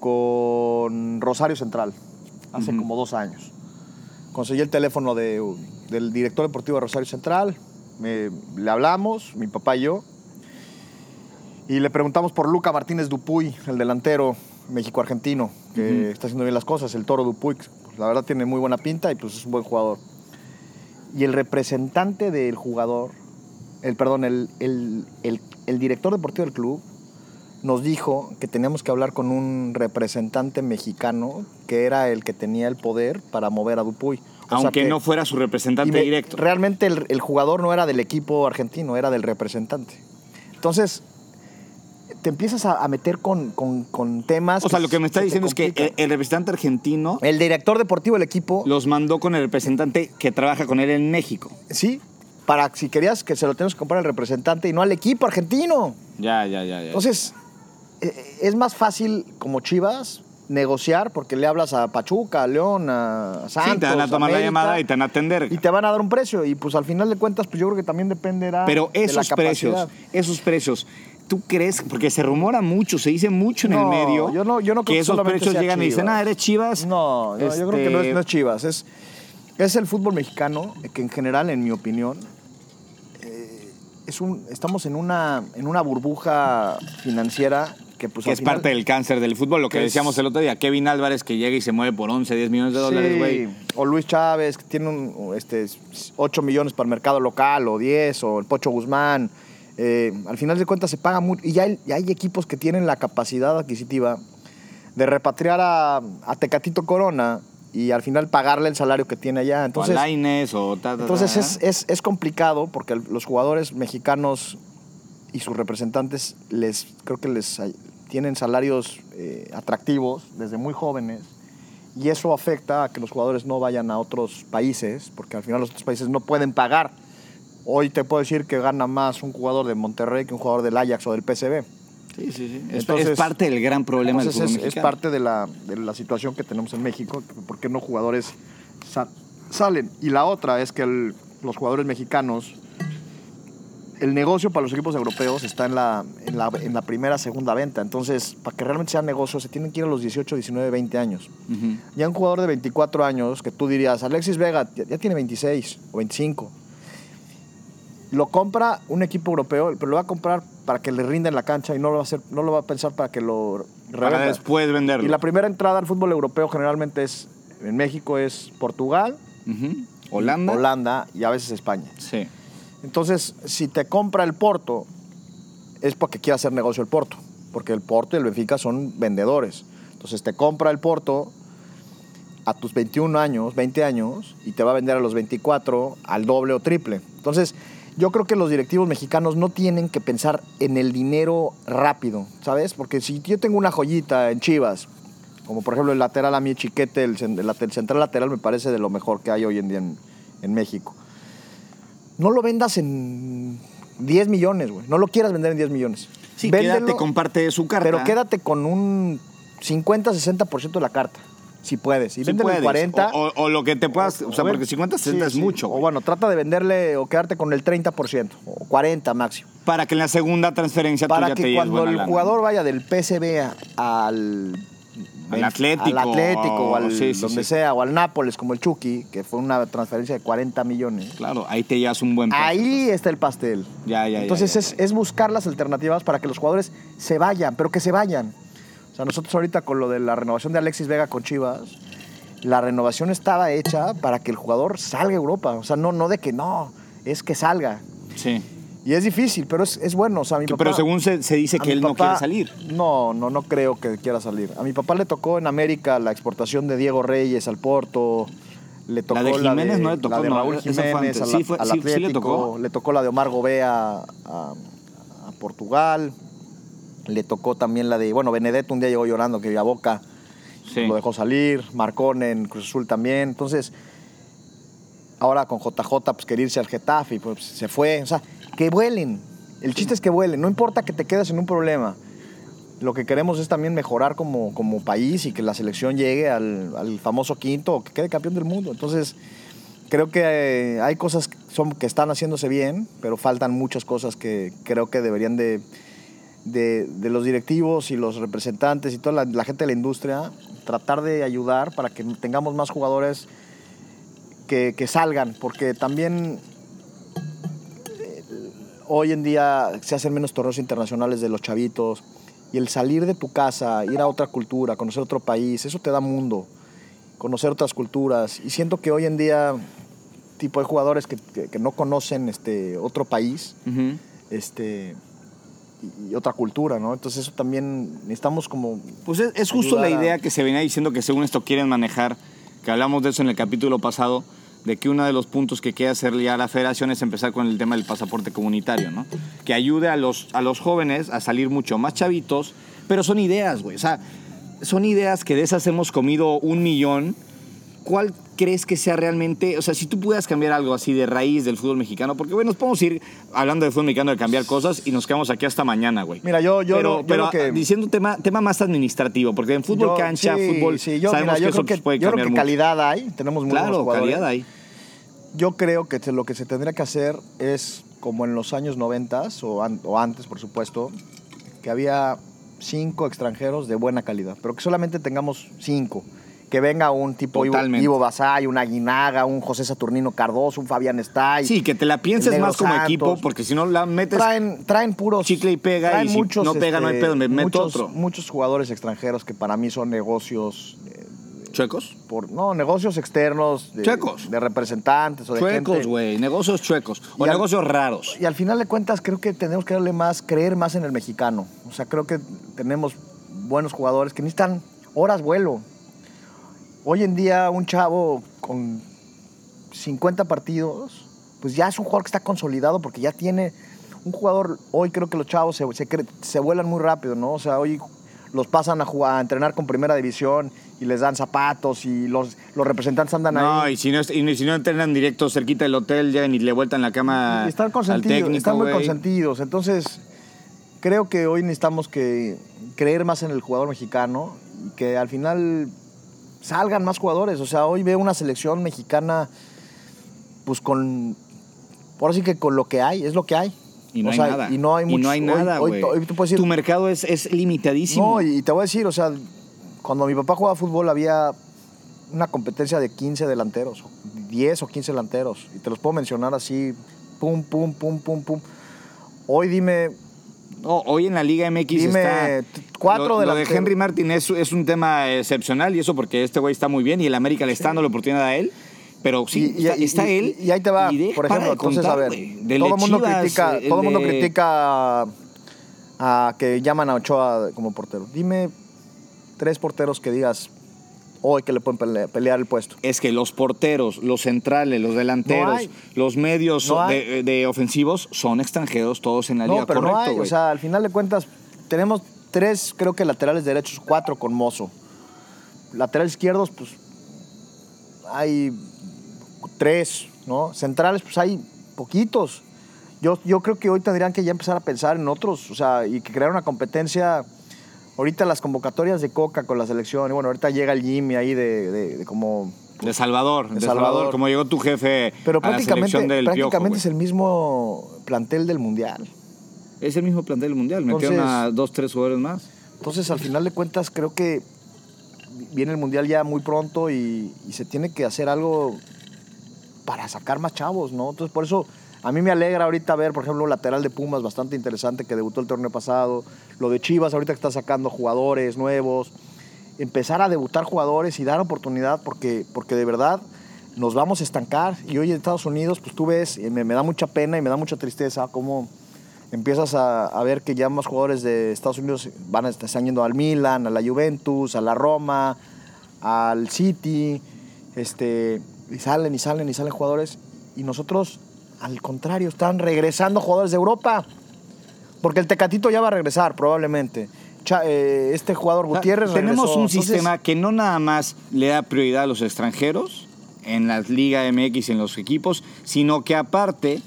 con Rosario Central, hace como dos años. Conseguí el teléfono de, del director deportivo de Rosario Central, me- le hablamos, mi papá y yo, y le preguntamos por Luca Martínez Dupuy, el delantero México-argentino, que está haciendo bien las cosas, el toro Dupuy, pues, la verdad tiene muy buena pinta y pues es un buen jugador. Y el representante del jugador, el, perdón, el, el- el- el director deportivo del club nos dijo que teníamos que hablar con un representante mexicano que era el que tenía el poder para mover a Dupuy. O Aunque que- no fuera su representante me- directo. Realmente el, el jugador no era del equipo argentino, era del representante. Entonces, te empiezas a, a meter con, con- con temas. O sea, lo que me está diciendo es que el, representante argentino el director deportivo del equipo, los mandó con el representante que trabaja con él en México. sí, para si querías que se lo tengas que comprar al representante y no al equipo argentino. Ya, ya, ya, ya. Entonces, eh, es más fácil como Chivas negociar porque le hablas a Pachuca, a León, a Santos. sí, te van a tomar la llamada y te van a atender. y te van a dar un precio. Y pues al final de cuentas, pues yo creo que también dependerá Pero de la esos precios, esos precios, ¿tú crees? Porque se rumora mucho, se dice mucho en el medio. yo no- yo no creo que que esos precios llegan y dicen, ah, eres Chivas. No, no, yo creo que no es, Este- no es Chivas. Es, es el fútbol mexicano que en general, en mi opinión, eh, es un, estamos en una, en una burbuja financiera que pues que es final- parte del cáncer del fútbol, lo que decíamos el otro día. Kevin Álvarez que llega y se mueve por 11, 10 millones de dólares, güey. O Luis Chávez, que tiene un, este, 8 millones para el mercado local, o 10, o el Pocho Guzmán. Eh, al final de cuentas se paga mucho. Y ya hay, ya hay equipos que tienen la capacidad adquisitiva de repatriar a, a Tecatito Corona y al final pagarle el salario que tiene allá. Entonces, o Lainez, o ta, ta, entonces ta. es, es, es complicado porque los jugadores mexicanos y sus representantes les creo que les tienen salarios eh, atractivos desde muy jóvenes y eso afecta a que los jugadores no vayan a otros países porque al final los otros países no pueden pagar Hoy te puedo decir que gana más un jugador de Monterrey que un jugador del Ajax o del PSV. Sí, sí, sí. Es, Entonces- es parte del gran problema del fútbol es, es parte de la, de la situación que tenemos en México, por qué no jugadores sa- salen. Y la otra es que el- los jugadores mexicanos, el negocio para los equipos europeos está en la, en la, en la primera, segunda venta. Entonces, para que realmente sea negocio, se tienen que ir a los 18, 19, 20 años. Ya un jugador de 24 años, que tú dirías, Alexis Vega ya, ya tiene 26 o 25. Lo compra un equipo europeo, pero lo va a comprar para que le rinda en la cancha y no lo va a, hacer, no lo va a pensar para que lo Para revenda. después venderlo. Y la primera entrada al fútbol europeo generalmente es, en México es Portugal. Holanda. Holanda y a veces España. Sí. Entonces, si te compra el Porto, es porque quiere hacer negocio el Porto, porque el Porto y el Benfica son vendedores. Entonces, te compra el Porto a tus 21 años, 20 años, y te va a vender a los 24 al doble o triple. Entonces, yo creo que los directivos mexicanos no tienen que pensar en el dinero rápido, ¿sabes? Porque si yo tengo una joyita en Chivas, como por ejemplo el lateral a mí Chiquete, el, central lateral me parece de lo mejor que hay hoy en día en, en México. No lo vendas en 10 millones, güey. No lo quieras vender en 10 millones. Sí, Véndelo, quédate con parte de su carta. Pero quédate con un 50-60% de la carta, si puedes. Y Si puedes. 40. O, o- o lo que te puedas. O sea, O porque 50, 60 sí, es sí. mucho. O bueno, trata de venderle o quedarte con el 30% o 40 máximo. Para que en la segunda transferencia tú Para ya te que cuando el lana. jugador vaya del PSV al Al Atlético, al Atlético o al sí, donde sea o al Nápoles como el Chucky, que fue una transferencia de 40 millones. Claro, ahí te llevas un buen precio. Ahí está el pastel. Ya, ya, ya, Entonces ya, es, ya. es buscar las alternativas para que los jugadores se vayan, pero que se vayan. Sea, nosotros ahorita con lo de la renovación de Alexis Vega con Chivas, la renovación estaba hecha para que el jugador salga a Europa. O sea, no, no de que no, es que salga. Sí. Y es difícil, pero es, es bueno. O sea, mi papá- pero según se, se dice que él no quiere salir. No, no, no creo que quiera salir. A mi papá le tocó en América la exportación de Diego Reyes al Porto. Le tocó de Jiménez no le tocó, la de Raúl Jiménez al, Sí fue- al sí- sí le Atlético. tocó. le tocó la de Omar Gobea a, a- a Portugal. Le tocó también la de, bueno, Benedetto un día llegó llorando que a Boca Sí. lo dejó salir. Marcón en Cruz Azul también. Entonces, ahora con JJ, pues quería irse al Getafe y pues se fue. O sea, que vuelen. El chiste es que vuelen. No importa que te quedes en un problema. Lo que queremos es también mejorar como, como país y que la selección llegue al, al famoso quinto o que quede campeón del mundo. Entonces, creo que eh, hay cosas que, son, que están haciéndose bien, pero faltan muchas cosas que creo que deberían de, de, de los directivos y los representantes y toda la, la gente de la industria tratar de ayudar para que tengamos más jugadores que, que salgan, porque también eh, hoy en día se hacen menos torneos internacionales de los chavitos y el salir de tu casa, ir a otra cultura, conocer otro país, eso te da mundo, conocer otras culturas. Y siento que hoy en día tipo hay jugadores que, que- que no conocen este otro país este y, otra cultura, ¿no? Entonces eso también necesitamos como Pues es, es justo la a- idea que se venía diciendo que según esto quieren manejar, que hablamos de eso en el capítulo pasado, de que uno de los puntos que quiere hacer ya la federación es empezar con el tema del pasaporte comunitario, ¿no? Que ayude a los, a los jóvenes a salir mucho más chavitos, pero son ideas, güey. O sea, son ideas que de esas hemos comido un millón. ¿Cuál crees que sea realmente, o sea, si tú pudieras cambiar algo así de raíz del fútbol mexicano, porque, güey, nos podemos ir hablando de fútbol mexicano de cambiar cosas y nos quedamos aquí hasta mañana, güey. Mira, yo yo pero yo pero que diciendo tema, tema más administrativo, porque en fútbol yo- cancha, sí, fútbol, sí, yo, sabemos mira, yo que eso creo que, pues, puede yo creo cambiar que mucho. calidad hay, tenemos muy buenos Claro, jugadores. calidad hay. Yo creo que lo que se tendría que hacer es, como en los años 90 o, an- o antes, por supuesto, que había cinco extranjeros de buena calidad, pero que solamente tengamos cinco. Que venga un tipo Ivo, Totalmente. Ivo Basay, un Aguinaga, un José Saturnino Cardoso, un Fabián Stay. Sí, que te la pienses más como Santos. equipo, porque si no la metes... Traen, traen puros. Chicle y pega, traen y si no pega, no hay pedo, me meto muchos, otro. Muchos jugadores extranjeros que para mí son negocios. eh, ¿Chuecos? por, no, negocios externos. De, Chuecos. De representantes o de Chuecos, güey. Negocios chuecos. O al- negocios raros. Y al final de cuentas creo que tenemos que darle más, creer más en el mexicano. O sea, creo que tenemos buenos jugadores que necesitan horas vuelo. Hoy en día un chavo con 50 partidos, pues ya es un jugador que está consolidado porque ya tiene un jugador, hoy creo que los chavos se, se, se vuelan muy rápido, ¿no? O sea, hoy los pasan a, jugar, a entrenar con primera división y les dan zapatos y los, los representantes andan No, ahí. y si no, y si no entrenan directo cerquita del hotel, llegan y le vueltan la cama Y están al consentidos, técnico, están muy consentidos. Entonces, creo que hoy necesitamos que creer más en el jugador mexicano y que al final salgan más jugadores. O sea, hoy veo una selección mexicana, pues con. Ahora sí que con lo que hay, es lo que hay. Y no O hay nada. Y no hay, muchos- hoy- nada, hoy- güey. hoy tú puedes decir, Tu mercado es, es limitadísimo. no, y te voy a decir, o sea, cuando mi papá jugaba fútbol había una competencia de 15 delanteros, 10 o 15 delanteros, y te los puedo mencionar así, pum, pum, pum, pum, pum. Hoy dime, No, hoy en la Liga MX Dime, está... cuatro lo, lo de. Henry Martin es, es un tema excepcional y eso porque este güey está muy bien y el América le está dando la oportunidad a él. Pero sí, y, está, y- está y- él. Y, ahí te va, de- por ejemplo, de entonces contar, a ver, todo de el mundo critica, el todo mundo de- critica a que llaman a Ochoa como portero. Dime tres porteros que digas hoy que le pueden pele- pelear el puesto. Es que los porteros, los centrales, los delanteros, No los medios No de, de ofensivos son extranjeros todos en la No, liga. pero Correcto, no hay. O sea, al final de cuentas, tenemos tres, creo que laterales derechos, cuatro con Mozo. Laterales izquierdos, pues hay tres, ¿no? Centrales, pues hay poquitos. Yo, yo creo que hoy tendrían que ya empezar a pensar en otros, o sea, y que crear una competencia. Ahorita las convocatorias de Coca con la selección, y bueno, ahorita llega el Jimmy ahí de, de- de como... de Salvador, de, Salvador. Salvador. como llegó tu jefe Pero a la prácticamente, selección del prácticamente es el mismo plantel del Mundial. Es el mismo plantel del mundial. Metieron Entonces- a dos, tres jugadores más. Entonces, al final de cuentas, creo que viene el Mundial ya muy pronto y, y se tiene que hacer algo para sacar más chavos, ¿no? Entonces, por eso a mí me alegra ahorita ver, por ejemplo, un lateral de Pumas bastante interesante que debutó el torneo pasado, lo de Chivas ahorita que está sacando jugadores nuevos, empezar a debutar jugadores y dar oportunidad porque, porque de verdad nos vamos a estancar. Y hoy en Estados Unidos, pues tú ves, y me, da mucha pena y me da mucha tristeza cómo empiezas a, a ver que ya más jugadores de Estados Unidos van a, están yendo al Milan, a la Juventus, a la Roma, al City, este, y salen y salen y salen jugadores. Y nosotros, al contrario, están regresando jugadores de Europa. Porque el Tecatito ya va a regresar, probablemente. Cha- eh, este jugador O sea, Gutiérrez tenemos regresó. un Entonces, sistema que no nada más le da prioridad a los extranjeros en la Liga MX y en los equipos, sino que aparte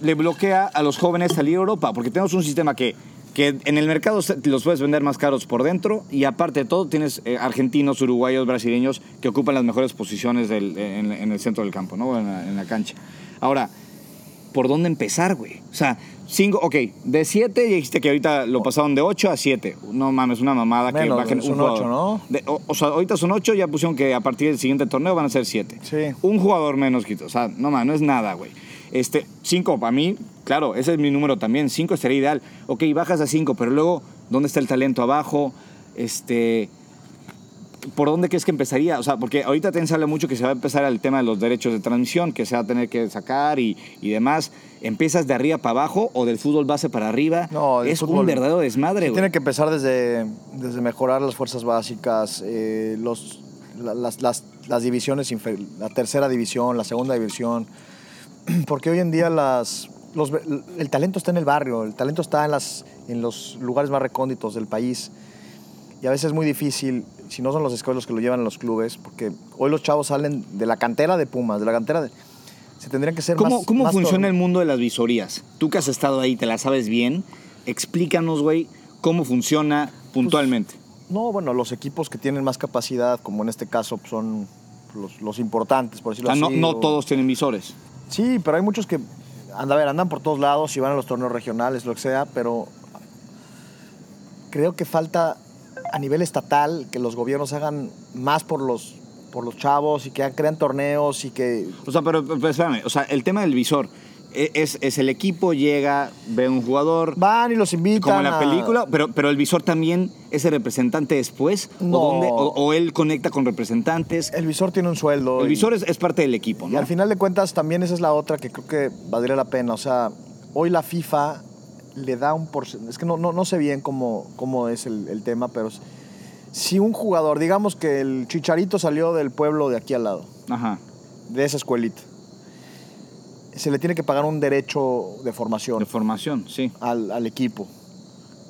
le bloquea a los jóvenes salir a Europa, porque tenemos un sistema que, que en el mercado los puedes vender más caros por dentro y aparte de todo tienes eh, argentinos, uruguayos, brasileños que ocupan las mejores posiciones del- en, en el centro del campo, ¿no? en, la, en la cancha. Ahora, ¿por dónde empezar, güey? O sea, cinco, ok, de siete, ya dijiste que ahorita lo pasaron de 8 a 7. No mames, una mamada que Menos, bajen son un jugador. ocho, ¿no? De- o, o sea, ahorita son 8, ya pusieron que a partir del siguiente torneo van a ser 7. Sí. Un jugador menos, quito. O sea, no mames, no es nada, güey. Este, 5 para mí, claro, ese es mi número también. 5 estaría ideal. Ok, bajas a 5, pero luego, ¿dónde está el talento abajo? Este. ¿Por dónde crees que empezaría? O sea, porque ahorita también se habla mucho que se va a empezar el tema de los derechos de transmisión, que se va a tener que sacar y, y demás. ¿Empiezas de arriba para abajo o del fútbol base para arriba? No, es fútbol- un verdadero desmadre, güey. tiene que empezar desde, desde mejorar las fuerzas básicas, eh, los, la- las, las- las divisiones, la tercera división, la segunda división, porque hoy en día las, los, el talento está en el barrio, el talento está en, las, en los lugares más recónditos del país y a veces es muy difícil, si no son los escuelos que lo llevan a los clubes, porque hoy los chavos salen de la cantera de Pumas, de la cantera de... Se tendrían que ser ¿Cómo, más... cómo más funciona el mundo de las visorías? Tú que has estado ahí, te la sabes bien. Explícanos, güey, cómo funciona puntualmente. No, bueno, los equipos que tienen más capacidad, como en este caso pues, son los, los importantes, por o decirlo no, así. no o- todos tienen visores. Sí, pero hay muchos que anda, a ver, andan por todos lados y van a los torneos regionales, lo que sea, pero creo que falta a nivel estatal que los gobiernos hagan más por los, por los chavos y que crean torneos y que... O sea, pero, pero espérame, o sea, el tema del visor. e- Es, es el equipo, llega, ve un jugador, Van y los invitan. como en la a- película, pero, pero el visor también es el representante después. No. O, dónde- o- o él conecta con representantes. El visor tiene un sueldo. El y- visor es, es parte del equipo, Y ¿no? al final de cuentas también esa es la otra que creo que valdría la pena. O sea, hoy la FIFA le da un porcentaje, es que no, no, no sé bien cómo, cómo es el, el tema, pero si un jugador, digamos que el Chicharito salió del pueblo de aquí al lado, Ajá. de esa escuelita, se le tiene que pagar un derecho de formación De formación, sí. al, al equipo.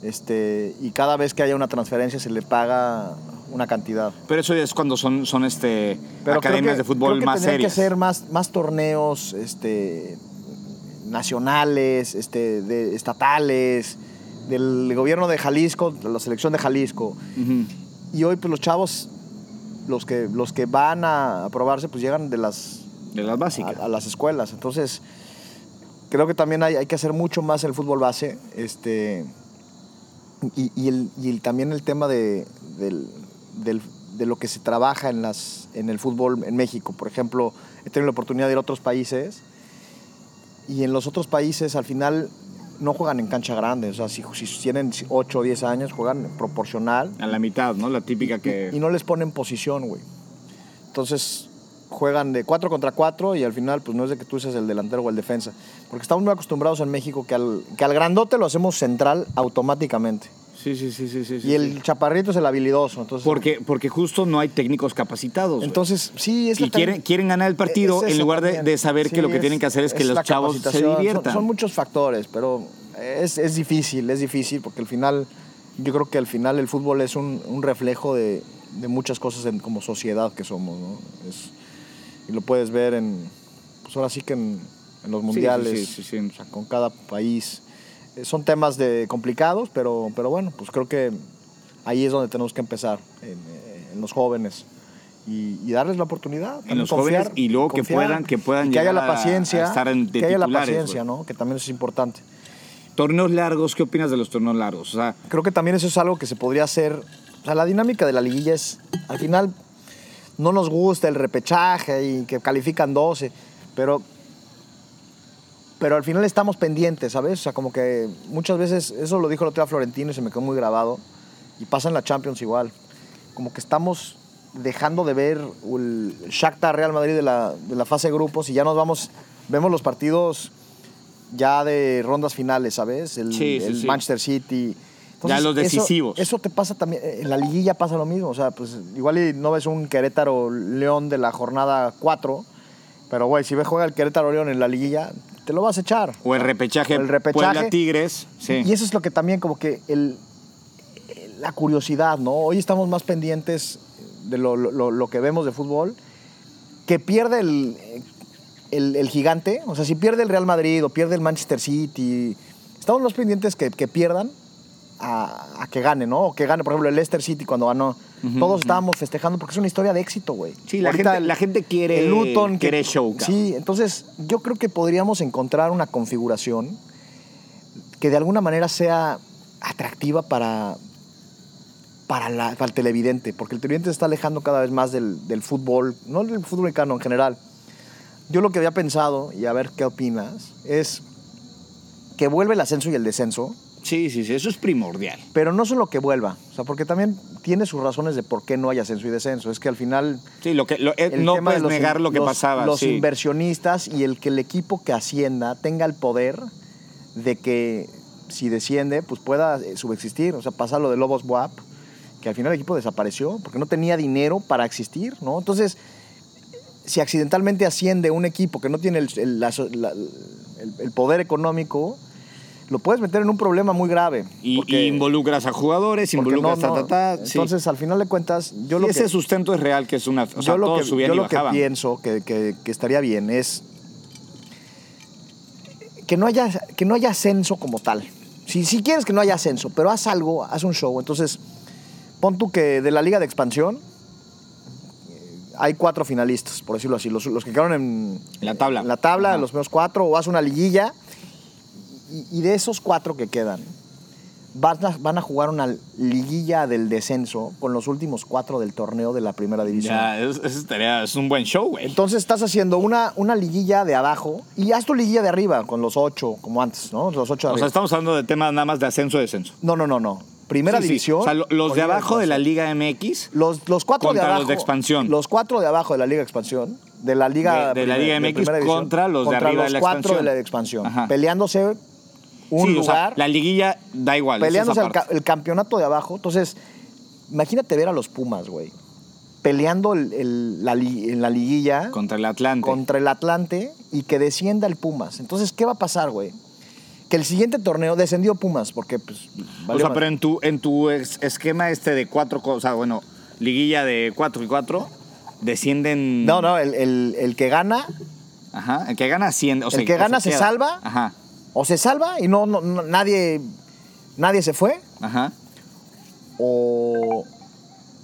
Este, y cada vez que haya una transferencia se le paga una cantidad. Pero eso es cuando son, son este, Pero academias que- de fútbol creo que más serias. que ser más, más torneos este, nacionales, este, de, estatales, del gobierno de Jalisco, de la selección de Jalisco. Y hoy pues los chavos, los que, los que van a aprobarse, pues llegan de las, De las básicas. a las escuelas. Entonces, creo que también hay, hay que hacer mucho más en el fútbol base. Este, y, y el, y el- también el tema de, del- del- de lo que se trabaja en, las, en el fútbol en México. Por ejemplo, he tenido la oportunidad de ir a otros países y en los otros países al final no juegan en cancha grande. O sea, si, si tienen 8 o 10 años, juegan proporcional A la mitad, ¿no? La típica que... y, y no les ponen posición, güey. Entonces juegan de 4 contra 4 y al final pues no es de que tú seas el delantero o el defensa. Porque estamos muy acostumbrados en México que al, que al grandote lo hacemos central automáticamente. Sí, sí, sí, sí, sí. y el chaparrito es el habilidoso. Entonces, Porque, porque justo no hay técnicos capacitados. entonces sí, es la y quieren, quieren ganar el partido es en lugar de, de saber Sí, que lo que es- tienen que hacer es que los chavos se. Son- diviertan. Son, muchos factores, pero es, es difícil, es difícil porque al final, yo creo que al final el fútbol es un, un reflejo de, de muchas cosas en- como sociedad que somos, ¿no? Es- y lo puedes ver en, pues ahora sí que en, en los mundiales, sí, sí, sí. o sea, con cada país. Eh, Son temas de complicados, pero, pero bueno, pues creo que ahí es donde tenemos que empezar, en, eh, en los jóvenes. Y, y darles la oportunidad. En los jóvenes y luego que puedan- que puedan y que haya la paciencia. a estar en- de que haya la paciencia. ¿no? Que también eso es importante. Torneos largos, ¿qué opinas de los torneos largos? O sea, Creo que también eso es algo que se podría hacer. O sea, la dinámica de la liguilla es, al final, no nos gusta el repechaje y que califican 12, pero, pero al final estamos pendientes, ¿sabes? O sea, como que muchas veces, eso lo dijo el otro día Florentino y se me quedó muy grabado, y pasa en la Champions igual. Como que estamos dejando de ver el Shakhtar Real Madrid de la, de la fase de grupos y ya nos vamos, vemos los partidos ya de rondas finales, ¿sabes? El, Sí, sí, el sí. Manchester City. Ya los eso- decisivos. Eso, te pasa también, eh, en la liguilla pasa lo mismo, o sea, pues igual no ves un Querétaro León de la jornada 4, pero güey, si ves juega el Querétaro León en la liguilla, te lo vas a echar. o el repechaje, O el repechaje. Puebla Tigres. Sí. Y eso es lo que también como que el, la curiosidad, ¿no? Hoy estamos más pendientes de lo, lo- lo que vemos de fútbol, que pierde el, el- el gigante, o sea, si pierde el Real Madrid o pierde el Manchester City, estamos más pendientes que, que pierdan a, a que gane, ¿no? O que gane, por ejemplo, el Leicester City cuando ganó. Ujú, Todos ujú. estábamos festejando porque es una historia de éxito, güey. Sí, la Ahorita gente- la gente quiere- el Luton, que- quiere show, cabrón. Sí, entonces yo creo que podríamos encontrar una configuración que de alguna manera sea atractiva para, para, la- para el televidente, porque el televidente se está alejando cada vez más del, del fútbol, no del fútbol mexicano en general. Yo lo que había pensado, y a ver qué opinas, es que vuelve el ascenso y el descenso, sí, sí, sí, eso es primordial. pero no solo que vuelva, o sea, porque también tiene sus razones de por qué no hay ascenso y descenso. Es que al final Sí, lo que, lo- eh, el no tema de puedes los negar lo que los- pasaba. Los sí. inversionistas y el que el equipo que ascienda tenga el poder de que si desciende, pues pueda eh, subexistir. O sea, pasa lo de Lobos WAP, que al final el equipo desapareció porque no tenía dinero para existir, ¿no? Entonces, si accidentalmente asciende un equipo que no tiene la el poder económico, lo puedes meter en un problema muy grave. Y, porque- y involucras a jugadores, involucras no, ta, no. ta, ta, sí. Entonces, al final de cuentas, yo lo ese que... sustento es real, que es una. O sea, yo lo todos que, yo lo que pienso que, que- que estaría bien es que no haya, que no haya ascenso como tal. Si, si quieres que no haya ascenso, pero haz algo, haz un show. Entonces, pon tú que de la liga de expansión eh, hay cuatro finalistas, por decirlo así, los, los que quedaron en La tabla. en la tabla, Ajá. los primeros cuatro, o haz una liguilla. Y, y de esos cuatro que quedan, van a, van a jugar una liguilla del descenso con los últimos cuatro del torneo de la primera división. Ya, es, es, es un buen show, güey. Entonces estás haciendo una, una liguilla de abajo y haz tu liguilla de arriba con los ocho, como antes, ¿no? Los ocho de O arriba. sea, estamos hablando de temas nada más de ascenso y descenso. No, no, no, no. Primera Sí, sí. división. O sea, lo- los de abajo de la. Liga MX. Los, los cuatro de contra abajo. los de expansión. Los cuatro de abajo de la Liga de Expansión. De la Liga, De- de la Liga MX contra los de arriba de la los cuatro expansión. de la expansión. Ajá. Peleándose un sí, o sea, lugar. la liguilla da igual. es peleándose el, campeonato de abajo. Entonces, imagínate ver a los Pumas, güey. Peleando el- el- la, en la liguilla Contra el Atlante. contra el Atlante y que descienda el Pumas. Entonces, ¿qué va a pasar, güey? Que el siguiente torneo descendió Pumas, porque pues. o sea, pero en tu, en tu esquema este de cuatro cosas, bueno, liguilla de 4 y 4, descienden. No, no, el, el- el que gana, Ajá, el que gana asciende. o sea, El que gana se queda. salva. Ajá, o se salva y no, no- no- nadie, nadie se fue, ajá. o,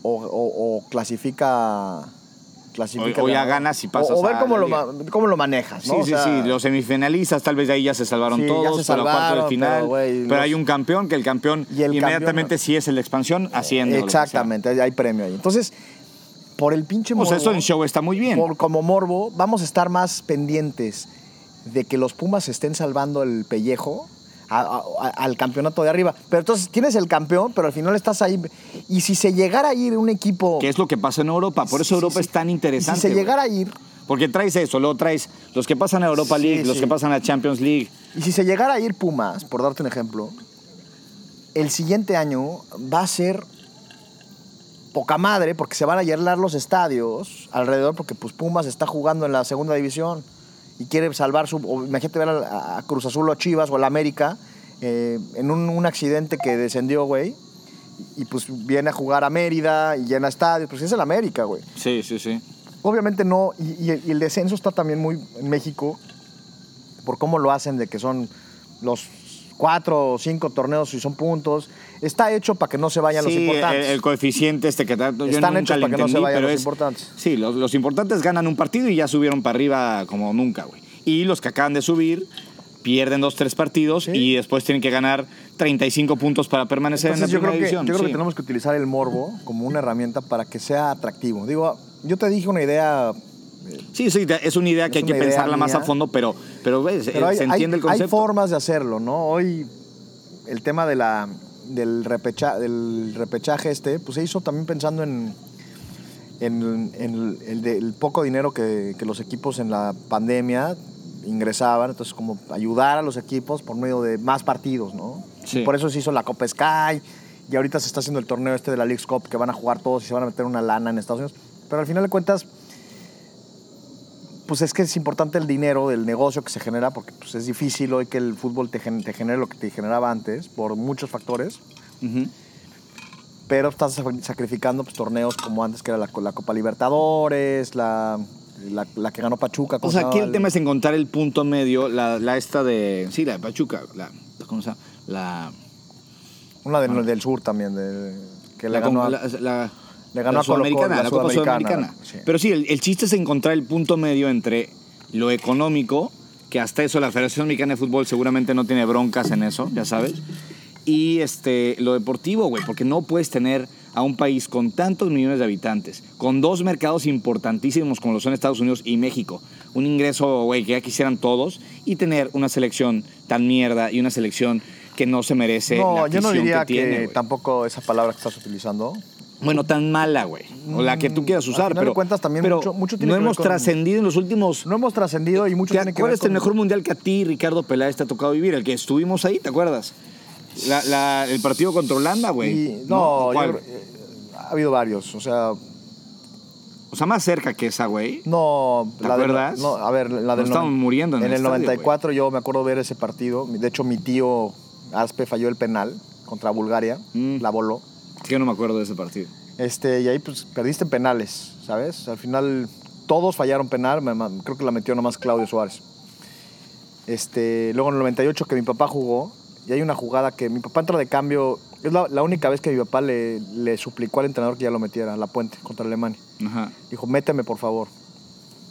o, o- o clasifica. clasifica O- o ya ganas y o- pasas O, ver a cómo lo, cómo lo manejas, ¿no? Sí, O sí, sea, sí. Los semifinalistas tal vez de ahí ya se salvaron Sí, ya todos, se cuarto de salvaron, final. pero, güey, Pero, los- hay un campeón, que el campeón Y el inmediatamente campeón- si es el de expansión, o sea. Exactamente, hay premio ahí. Entonces, por el pinche O morbo. sea, esto en show está muy bien. por- como morbo, vamos a estar más pendientes de que los Pumas estén salvando el pellejo a- a- a- al campeonato de arriba. Pero entonces tienes el campeón, pero al final estás ahí. Y si se llegara a ir un equipo. Que es lo que pasa en Europa. Por eso Sí, Europa sí. es tan y interesante. Si se llegara a ir. Porque traes eso, luego traes los que pasan a Europa League, los que pasan a Champions League. Y si se llegara a ir Pumas, por darte un ejemplo, el siguiente año va a ser poca madre porque se van a llenar los estadios alrededor porque pues Pumas está jugando en la segunda división y quiere salvar su... o imagínate ver a, a Cruz Azul o a Chivas o al América eh, en un, un accidente que descendió, güey. Y pues viene a jugar a Mérida y llena estadios. Pues es el América, güey. Sí, sí, sí. Obviamente no, y, y el, y el descenso está también muy en México por cómo lo hacen, de que son los cuatro o cinco torneos y son puntos. Está hecho para que no se vayan los Sí, el, importantes. el coeficiente este que tanto yo Están nunca hechos para que no se vayan los es- importantes. Sí, los, los importantes ganan un partido y ya subieron para arriba como nunca, güey. Y los que acaban de subir pierden dos, tres partidos Sí. y después tienen que ganar 35 puntos para permanecer Entonces en yo la creo, primera que, división. yo creo sí. que tenemos que utilizar el morbo como una herramienta para que sea atractivo. Digo, yo te dije una idea, Sí, sí, te- es una idea que hay que pensarla más a fondo, pero, pero ves, pero eh, hay, se entiende hay- el concepto. hay formas de hacerlo, ¿no? Hoy el tema de la, del, repecha, del repechaje este, pues se hizo también pensando en, en, en el, el de- el poco dinero que, que los equipos en la pandemia ingresaban, entonces como ayudar a los equipos por medio de más partidos, ¿no? Sí. Y por eso se hizo la Copa Sky y ahorita se está haciendo el torneo este de la League's Cup que van a jugar todos y se van a meter una lana en Estados Unidos, pero al final de cuentas pues es que es importante el dinero del negocio que se genera porque pues, es difícil hoy que el fútbol te, gen- te genere lo que te generaba antes por muchos factores, pero estás sac- sacrificando pues, torneos como antes que era la, la Copa Libertadores, la, la, la que ganó Pachuca. O ¿cómo sea, se aquí el tema es encontrar el punto medio, la, la esta de... Sí, la de Pachuca, la... ¿Cómo se llama? La... Una de- del sur también, de, que la, ganó a- le ganó la a Sudamericana, la la Copa Sudamericana, Sudamericana. sí. Pero sí, el, el chiste es encontrar el punto medio entre lo económico, que hasta eso la Federación Mexicana de Fútbol seguramente no tiene broncas en eso, ya sabes, y este, lo deportivo, güey, porque no puedes tener a un país con tantos millones de habitantes, con dos mercados importantísimos como lo son Estados Unidos y México, un ingreso, güey, que ya quisieran todos, y tener una selección tan mierda y una selección que no se merece No, la yo no diría que que, tiene, güey. tampoco esa palabra que estás utilizando. Bueno, tan mala, güey. O la que tú quieras Mm, al usar, pero. cuentas, también pero mucho- mucho tiene no que hemos con- trascendido en los últimos. No hemos trascendido y mucho ¿Te tiene que ver acuerdas con... mejor mundial que a ti, Ricardo Peláez, te ha tocado vivir? El que estuvimos ahí, ¿te acuerdas? La- la- el partido contra Holanda, güey. No, creo- eh, ha habido varios, o sea, O sea, más cerca que esa, güey. no, ¿Te la acuerdas? no, a ver, la del noven- muriendo en en el el estadio, 94 yo me acuerdo ver ese partido, de hecho mi tío Aspe falló el penal contra Bulgaria, Mm. la voló. Yo no me acuerdo de ese partido. Este, y ahí pues perdiste en penales, ¿sabes? Al final todos fallaron penal, creo que la metió nomás Claudio Suárez. Este, luego en el 98 que mi papá jugó, y hay una jugada que mi papá entra de cambio, es la, la única vez que mi papá le, le suplicó al entrenador que ya lo metiera la puente contra Alemania. Ajá. Dijo, méteme por favor.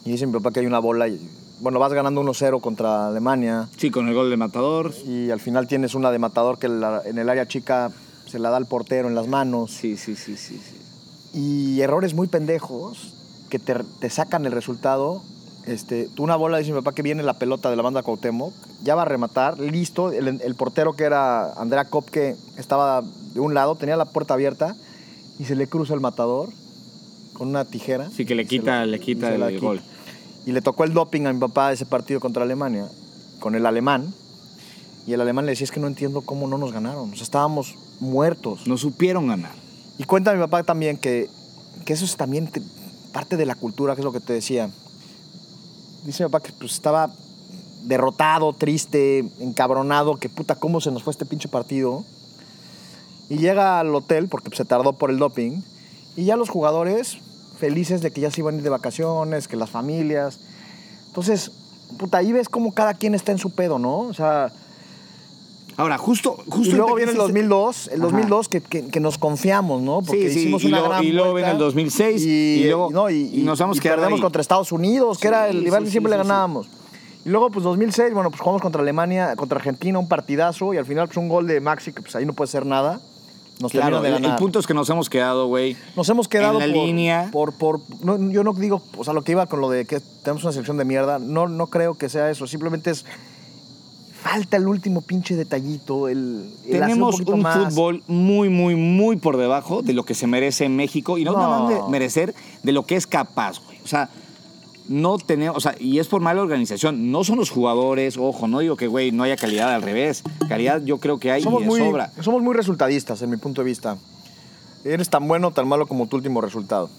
Y dice mi papá que hay una bola y, bueno, vas ganando 1-0 contra Alemania Sí, con el gol de Matador. y al final tienes una de matador que la- en el área chica se la da al portero en las manos Sí, sí, sí, sí. sí. y errores muy pendejos que te, te sacan el resultado. Este, tú una bola, dice mi papá, que viene la pelota de la banda Cuauhtémoc, ya va a rematar, listo. El, el portero que era Andrea Kopke estaba de un lado, tenía la puerta abierta y se le cruza el matador con una tijera. Sí, que le quita, la- le quita se el, la el gol. Y le tocó el doping a mi papá ese partido contra Alemania, con el alemán. Y el alemán le decía, es que no entiendo cómo no nos ganaron. O sea, estábamos muertos. No supieron ganar. Y cuenta mi papá también que, que eso es también te- parte de la cultura, que es lo que te decía. Dice mi papá que pues, estaba derrotado, triste, encabronado, que puta, ¿cómo se nos fue este pinche partido? Y llega al hotel, porque pues, se tardó por el doping, Y ya los jugadores felices de que ya se iban a ir de vacaciones, que las familias. Entonces, puta, ahí ves cómo cada quien está en su pedo, ¿no? O sea, Ahora, justo, justo y luego viene el que hiciste- 2002, el Ajá. 2002 que, que- que nos confiamos, ¿no? Porque Sí, sí, hicimos y una luego- gran y luego viene el 2006, y luego- no, y nos vamos y perdemos ahí. contra Estados Unidos, que Sí, era el rival que siempre le ganábamos. Y luego, pues 2006, bueno, pues jugamos contra Alemania, contra Argentina, un partidazo, y al final, pues un gol de Maxi, que pues ahí no puede ser nada. Nos Claro, de el, el ganar. punto es que nos hemos quedado, güey. Nos hemos quedado en la por, línea. Por, por, no, yo no digo, o sea, lo que iba con lo de que tenemos una selección de mierda, no, no creo que sea eso. Simplemente es. Falta el último pinche detallito, el. el Tenemos un, más. fútbol muy, muy, muy por debajo de lo que se merece en México. Y no, No. nada más de merecer de lo que es capaz, güey. O sea, no tenemos, o sea, y es por mala organización. No son los jugadores, ojo, no digo que, güey, no haya calidad, al revés. Calidad yo creo que hay somos y de muy, sobra. somos muy resultadistas, en mi punto de vista. Eres tan bueno o tan malo como tu último resultado.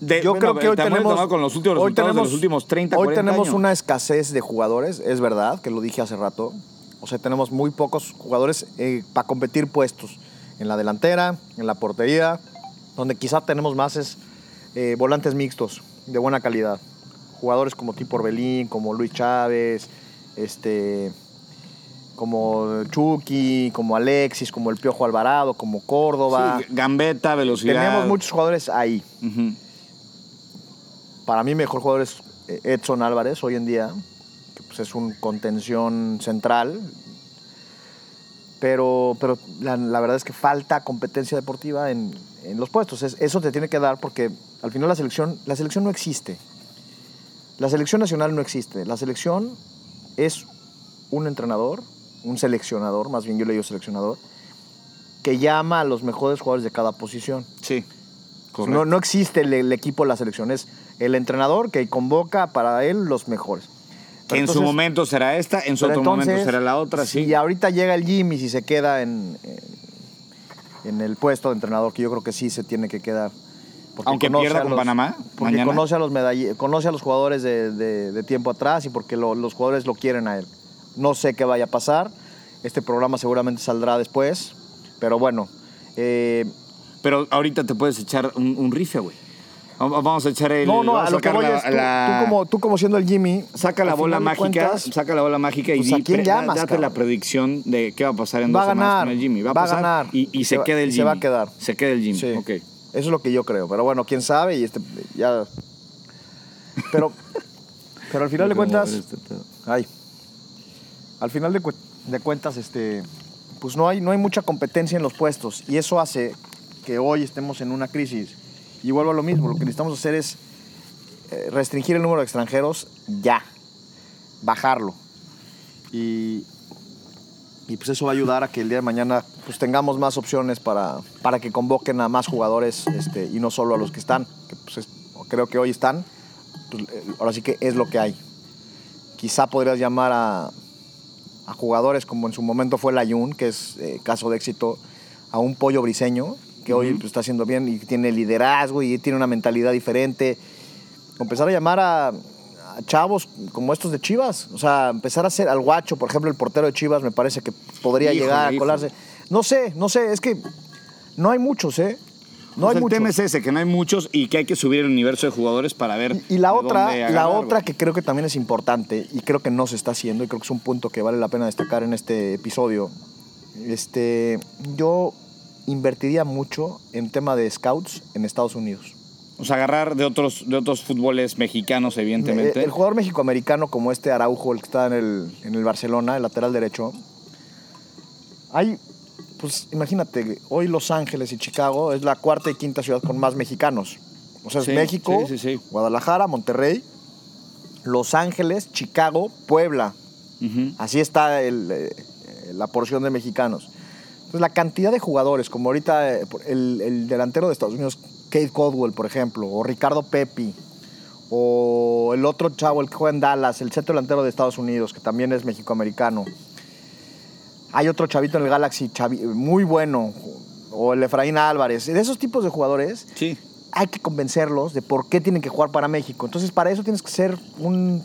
De- Yo bueno, creo que hoy tenemos. con los últimos hoy tenemos, de los últimos 30, Hoy 40 tenemos años. una escasez de jugadores, es verdad, que lo dije hace rato. O sea, tenemos muy pocos jugadores para competir puestos. En la delantera, en la portería, donde quizá tenemos más es eh, volantes mixtos, de buena calidad. Jugadores como tipo Orbelín, como Luis Chávez, este, como Chucky, como Alexis, como el Piojo Alvarado, como Córdoba. Sí, gambeta, velocidad. Tenemos muchos jugadores ahí. Ujú. Para mí, mejor jugador es eh, Edson Álvarez hoy en día, que pues, es un contención central. Pero, pero la, la verdad es que falta competencia deportiva en, en los puestos. Es- eso te tiene que dar porque al final la selección, la selección no existe. La selección nacional no existe. La selección es un entrenador, un seleccionador, más bien yo le digo seleccionador, que llama a los mejores jugadores de cada posición. Sí, correcto. No, no existe el, el equipo de la selección, es el entrenador que convoca para él los mejores. Pero en su momento será esta, en su otro momento será la otra, sí. Si ahorita llega el Jimmy, si se queda en, en, en el puesto de entrenador, que yo creo que sí se tiene que quedar. Porque Aunque pierda con los- Panamá Porque mañana. conoce a los medall- conoce a los jugadores de, de- de tiempo atrás y porque lo- los jugadores lo quieren a él. No sé qué vaya a pasar. Este programa seguramente saldrá después. Pero bueno, eh, Pero ahorita te puedes echar un, un güey. Va- Vamos a echar el. no, no, a lo que voy la- es tú, la- tú como, tú como siendo el Jimmy. Saca la bola mágica, cuentas, saca la bola mágica y pues, di, ¿a quién llamas, date cabrón? la predicción de qué va a pasar en Va dos semanas ganar, con el Jimmy. Va a, va a pasar ganar. y, se, se queda el Jimmy. se va a quedar. Se queda el Jimmy, Sí. Eso es lo que yo creo. Pero bueno, quién sabe y este ya. Pero, pero al final de cuentas, este ay, al final de, de cuentas, este, pues no hay, no hay mucha competencia en los puestos y eso hace que hoy estemos en una crisis. Y vuelvo a lo mismo. Lo que necesitamos hacer es eh, restringir el número de extranjeros ya, bajarlo y y pues eso va a ayudar a que el día de mañana pues tengamos más opciones para, para que convoquen a más jugadores este, y no solo a los que están, que pues es- creo que hoy están, pues, eh, ahora sí que es lo que hay. Quizá podrías llamar a, a jugadores como en su momento fue Layun, que es eh, caso de éxito, a un pollo briseño, que hoy pues, está haciendo bien y tiene liderazgo y tiene una mentalidad diferente. Empezar a llamar a, a chavos como estos de Chivas. O sea, empezar a hacer al guacho, por ejemplo, el portero de Chivas me parece que podría llegar a colarse. No sé, no sé, es que no hay muchos, ¿eh? No Pues hay el muchos. tema es ese, que no hay muchos y que hay que subir el universo de jugadores para ver. Y la otra, dónde la otra que creo que también es importante y creo que no se está haciendo y creo que es un punto que vale la pena destacar en este episodio. Este, yo invertiría mucho en tema de scouts en Estados Unidos. O sea, agarrar de otros, de otros fútboles mexicanos, evidentemente. El, el jugador mexicoamericano como este Araujo, el que está en el, en el Barcelona, el lateral derecho, hay, pues imagínate, hoy Los Ángeles y Chicago es la cuarta y quinta ciudad con más mexicanos. O sea, es Sí, México, sí, sí, sí. Guadalajara, Monterrey, Los Ángeles, Chicago, Puebla. Así está el, eh, la porción de mexicanos. Entonces, la cantidad de jugadores, como ahorita eh, el, el delantero de Estados Unidos, Kate Codwell, por ejemplo, o Ricardo Pepi, o el otro chavo, el que juega en Dallas, el centro delantero de Estados Unidos, que también es mexicoamericano. Hay otro chavito en el Galaxy, chavi- muy bueno, o el Efraín Álvarez. De esos tipos de jugadores, Sí. hay que convencerlos de por qué tienen que jugar para México. Entonces, para eso tienes que ser un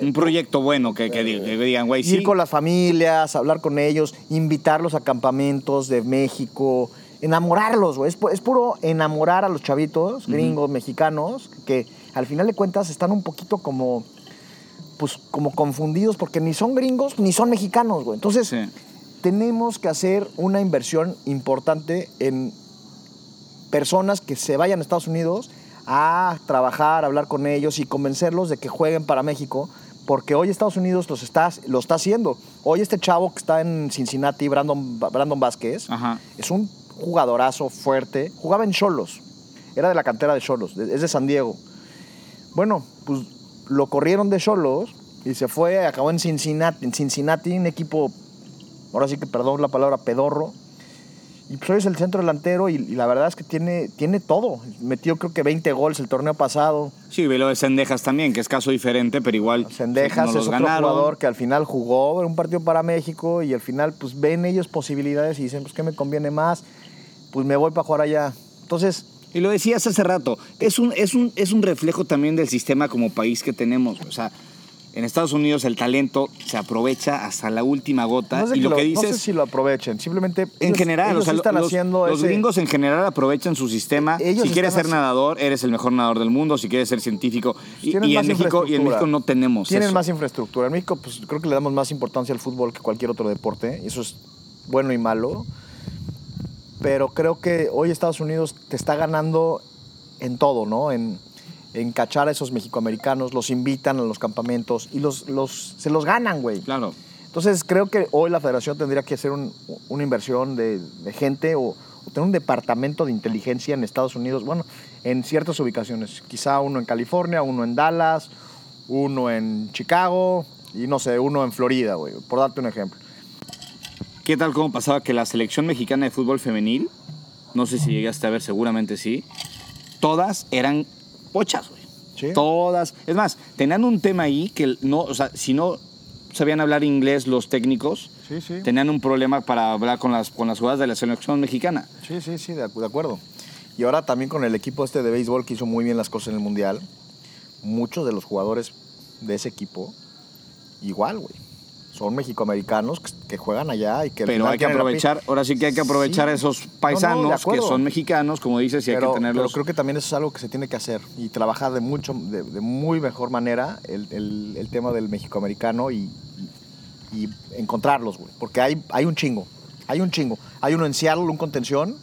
Un proyecto bueno que, que digan, güey, ir sí. con las familias, hablar con ellos, invitarlos a campamentos de México, enamorarlos, güey. Es, pu- es puro enamorar a los chavitos, gringos, mexicanos, que al final de cuentas están un poquito como, pues, como confundidos porque ni son gringos ni son mexicanos, güey. Entonces, Sí. tenemos que hacer una inversión importante en personas que se vayan a Estados Unidos a trabajar, hablar con ellos y convencerlos de que jueguen para México, porque hoy Estados Unidos los está, lo está haciendo. Hoy este chavo que está en Cincinnati, Brandon, Brandon Vázquez, Ajá. es un jugadorazo fuerte, jugaba en Cholos, era de la cantera de Cholos, es de San Diego. Bueno, pues lo corrieron de Cholos y se fue, acabó en Cincinnati, en Cincinnati, un equipo, ahora sí que perdón la palabra, pedorro. Y pues hoy es el centro delantero y, y la verdad es que tiene, tiene todo. Metió creo que 20 goles el torneo pasado. Sí, ve lo de Sendejas también, que es caso diferente, pero igual. Sendejas no es otro ganaron. jugador que al final jugó en un partido para México y al final pues ven ellos posibilidades y dicen pues qué me conviene más, pues me voy para jugar allá. Entonces, Y lo decías hace rato, es un, es, un, es un reflejo también del sistema como país que tenemos. O sea, en Estados Unidos el talento se aprovecha hasta la última gota. no, sé y lo, que no dices, sé si lo aprovechen, simplemente en ellos- general, ellos o sea, están los, haciendo los ese- gringos en general aprovechan su sistema. Ellos si quieres ser nadador, eres el mejor nadador del mundo. Si quieres ser científico. Y, en México, y en. México no tenemos Tienen eso. más infraestructura. En México, pues creo que le damos más importancia al fútbol que cualquier otro deporte. Y eso es bueno y malo. Pero creo que hoy Estados Unidos te está ganando en todo, ¿no? En, en cachar a esos mexicoamericanos, los invitan a los campamentos y los, los, se los ganan, güey. Claro. Entonces creo que hoy la federación tendría que hacer un- una inversión de, de gente o, o tener un departamento de inteligencia en Estados Unidos, bueno, en ciertas ubicaciones. Quizá uno en California, uno en Dallas, uno en Chicago y no sé, uno en Florida, güey, por darte un ejemplo. ¿Qué tal cómo pasaba que la selección mexicana de fútbol femenil, no sé si llegaste a ver, seguramente sí, todas eran pochas, güey. Sí. Todas. Es más, tenían un tema ahí que no, o sea, si no sabían hablar inglés los técnicos, Sí, sí. tenían un problema para hablar con las, con las jugadoras de la selección mexicana. Sí, sí, sí, de acuerdo. Y ahora también con el equipo este de béisbol que hizo muy bien las cosas en el Mundial, muchos de los jugadores de ese equipo, igual, güey. Son mexicoamericanos que, que juegan allá y que... Pero hay que aprovechar, ahora sí que hay que aprovechar Sí. esos No, no, de paisanos que son mexicanos, como dices, y hay pero, que pero tenerlos. creo que también eso es algo que se tiene que hacer y trabajar de mucho, de, de muy mejor manera el, el- el tema del mexicoamericano y, y, y encontrarlos, güey. Porque hay, hay un chingo, hay un chingo. Hay uno en Seattle, un contención,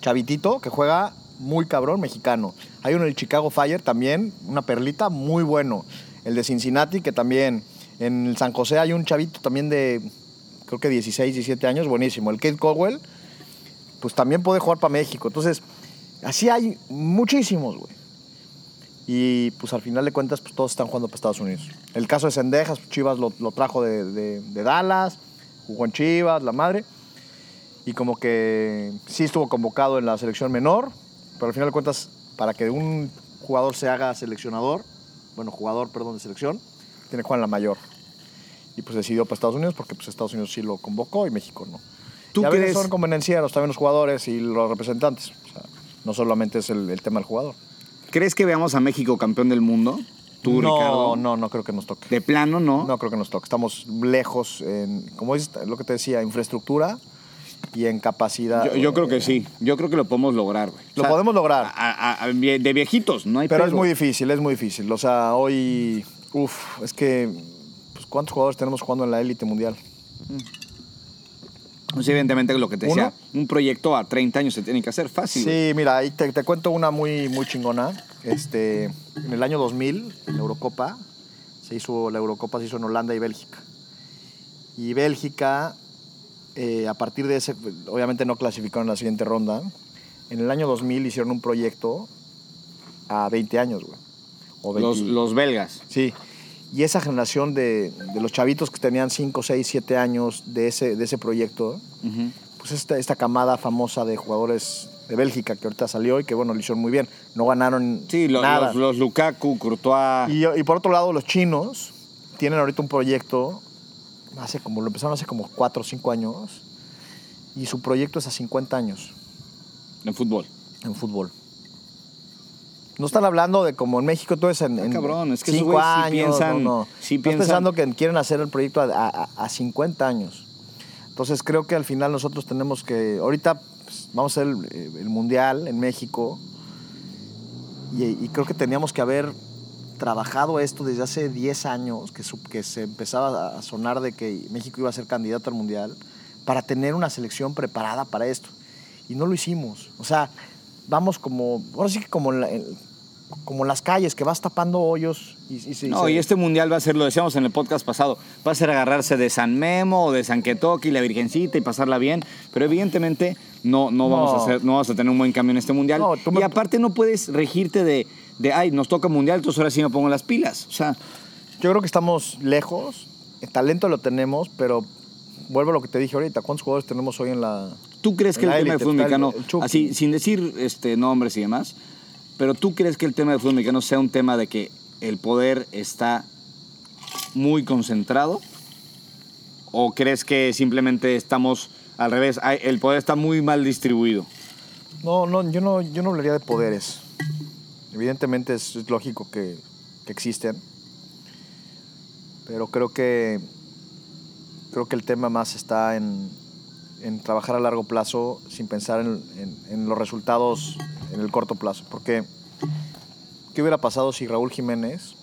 chavitito, que juega muy cabrón, mexicano. Hay uno en el Chicago Fire también, una perlita, muy bueno. El de Cincinnati, que también. En San José hay un chavito también de, creo que 16, 17 años, buenísimo. El Kate Cowell, pues también puede jugar para México. Entonces, así hay muchísimos, güey. Y pues al final de cuentas, pues todos están jugando para Estados Unidos. El caso de Sendejas, pues, Chivas lo, trajo de- de Dallas, jugó en Chivas, la madre. Y como que sí estuvo convocado en la selección menor, pero al final de cuentas, para que un jugador se haga seleccionador, bueno, jugador, perdón, de selección, tiene que jugar en la mayor. Y pues decidió para Estados Unidos porque pues Estados Unidos sí lo convocó y México no. ¿Tú y a veces crees- son convenencieros también los jugadores y los representantes. O sea, no solamente es el, el tema del jugador. ¿Crees que veamos a México campeón del mundo? Tú, no, Ricardo. no, no creo que nos toque. De plano, no. No creo que nos toque. Estamos lejos en, como es lo que te decía, infraestructura y en capacidad. Yo, yo creo que sí. Yo creo que lo podemos lograr, güey. Lo podemos lograr. a- a- a- de viejitos, no hay Pero es muy difícil, es muy difícil. O sea, hoy, uff, es que, ¿cuántos jugadores tenemos jugando en la élite mundial? Pues, evidentemente, lo que te decía, un proyecto a 30 años se tiene que hacer fácil. Sí, mira, ahí te, te cuento una muy, muy chingona. Este, en el año 2000, en la Eurocopa, se hizo, la Eurocopa se hizo en Holanda y Bélgica. Y Bélgica, eh, a partir de ese, obviamente no clasificaron en la siguiente ronda. En el año 2000 hicieron un proyecto a 20 años, güey. O Los, 20 los belgas. Sí. Y esa generación de, de los chavitos que tenían 5, 6, 7 años de ese, de ese proyecto, pues esta, esta camada famosa de jugadores de Bélgica que ahorita salió y que, bueno, lo hicieron muy bien. No ganaron Sí, lo- nada. los, los Lukaku, Courtois. Y, y por otro lado, los chinos tienen ahorita un proyecto, hace como, lo empezaron hace como 4 o 5 años, y su proyecto es a 50 años en fútbol. en fútbol. No están hablando de como en México todo es en, en Ah, cabrón, es que esos cinco sí años. piensan- no, no. sí Estás piensan- pensando que quieren hacer el proyecto a, a- a 50 años. Entonces creo que al final nosotros tenemos que, ahorita pues, vamos a hacer el, el Mundial en México. Y, y creo que teníamos que haber trabajado esto desde hace 10 años, que, que se empezaba a sonar de que México iba a ser candidato al Mundial, para tener una selección preparada para esto. Y no lo hicimos. O sea, vamos como, ahora sí que como, en la- en- como las calles, que vas tapando hoyos y, y se- No, se- y este mundial va a ser, lo decíamos en el podcast pasado, va a ser agarrarse de San Memo o de San Quetoque y la Virgencita y pasarla bien, pero evidentemente no, no, Vamos, a hacer, no vamos a tener un buen cambio en este mundial. No, tú me- Y aparte no puedes regirte de, de, ay, nos toca mundial, entonces ahora sí me pongo las pilas. O sea, Yo creo que estamos lejos, el talento lo tenemos, pero vuelvo a lo que te dije ahorita, ¿cuántos jugadores tenemos hoy en la... ¿tú crees que el tema élite, fútbol mexicano, así, sin decir este, nombres y demás, pero tú crees que el tema del fútbol mexicano sea un tema de que el poder está muy concentrado? ¿O crees que simplemente estamos al revés? El poder está muy mal distribuido. No, no, yo no, yo no hablaría de poderes. Evidentemente es, es lógico que, que existen, pero creo que creo que el tema más está en, en trabajar a largo plazo sin pensar en, en- en los resultados en el corto plazo. Porque, ¿qué hubiera pasado si Raúl Jiménez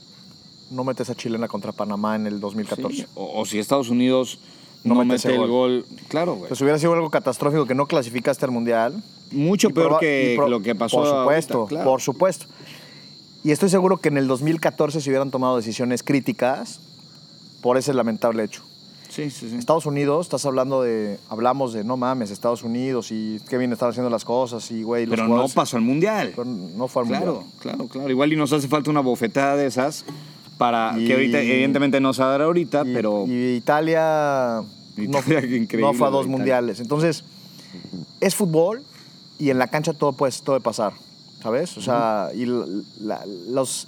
no mete esa chilena contra Panamá en el 2014? Sí, O, o si Estados Unidos No no, mete el gol. gol. Claro, güey. Pues hubiera sido algo catastrófico que no clasificaste al Mundial. Mucho peor que lo que pasó. Por supuesto, ahorita, claro. por supuesto. Y estoy seguro que en el 2014 se hubieran tomado decisiones críticas por ese lamentable hecho. Sí, sí, sí. Estados Unidos, estás hablando de, hablamos de, no mames, Estados Unidos y qué bien están haciendo las cosas y, güey, los Pero no pasó al mundial. pero no fue al Claro, Mundial. claro, claro. Igual y nos hace falta una bofetada de esas para Y- que ahorita, evidentemente no se va a dar ahorita, Y, pero y Italia, no, Italia, fue a dos Italia. mundiales. Entonces, es fútbol y en la cancha todo puede, todo puede pasar, ¿sabes? O sea, y la- la- los...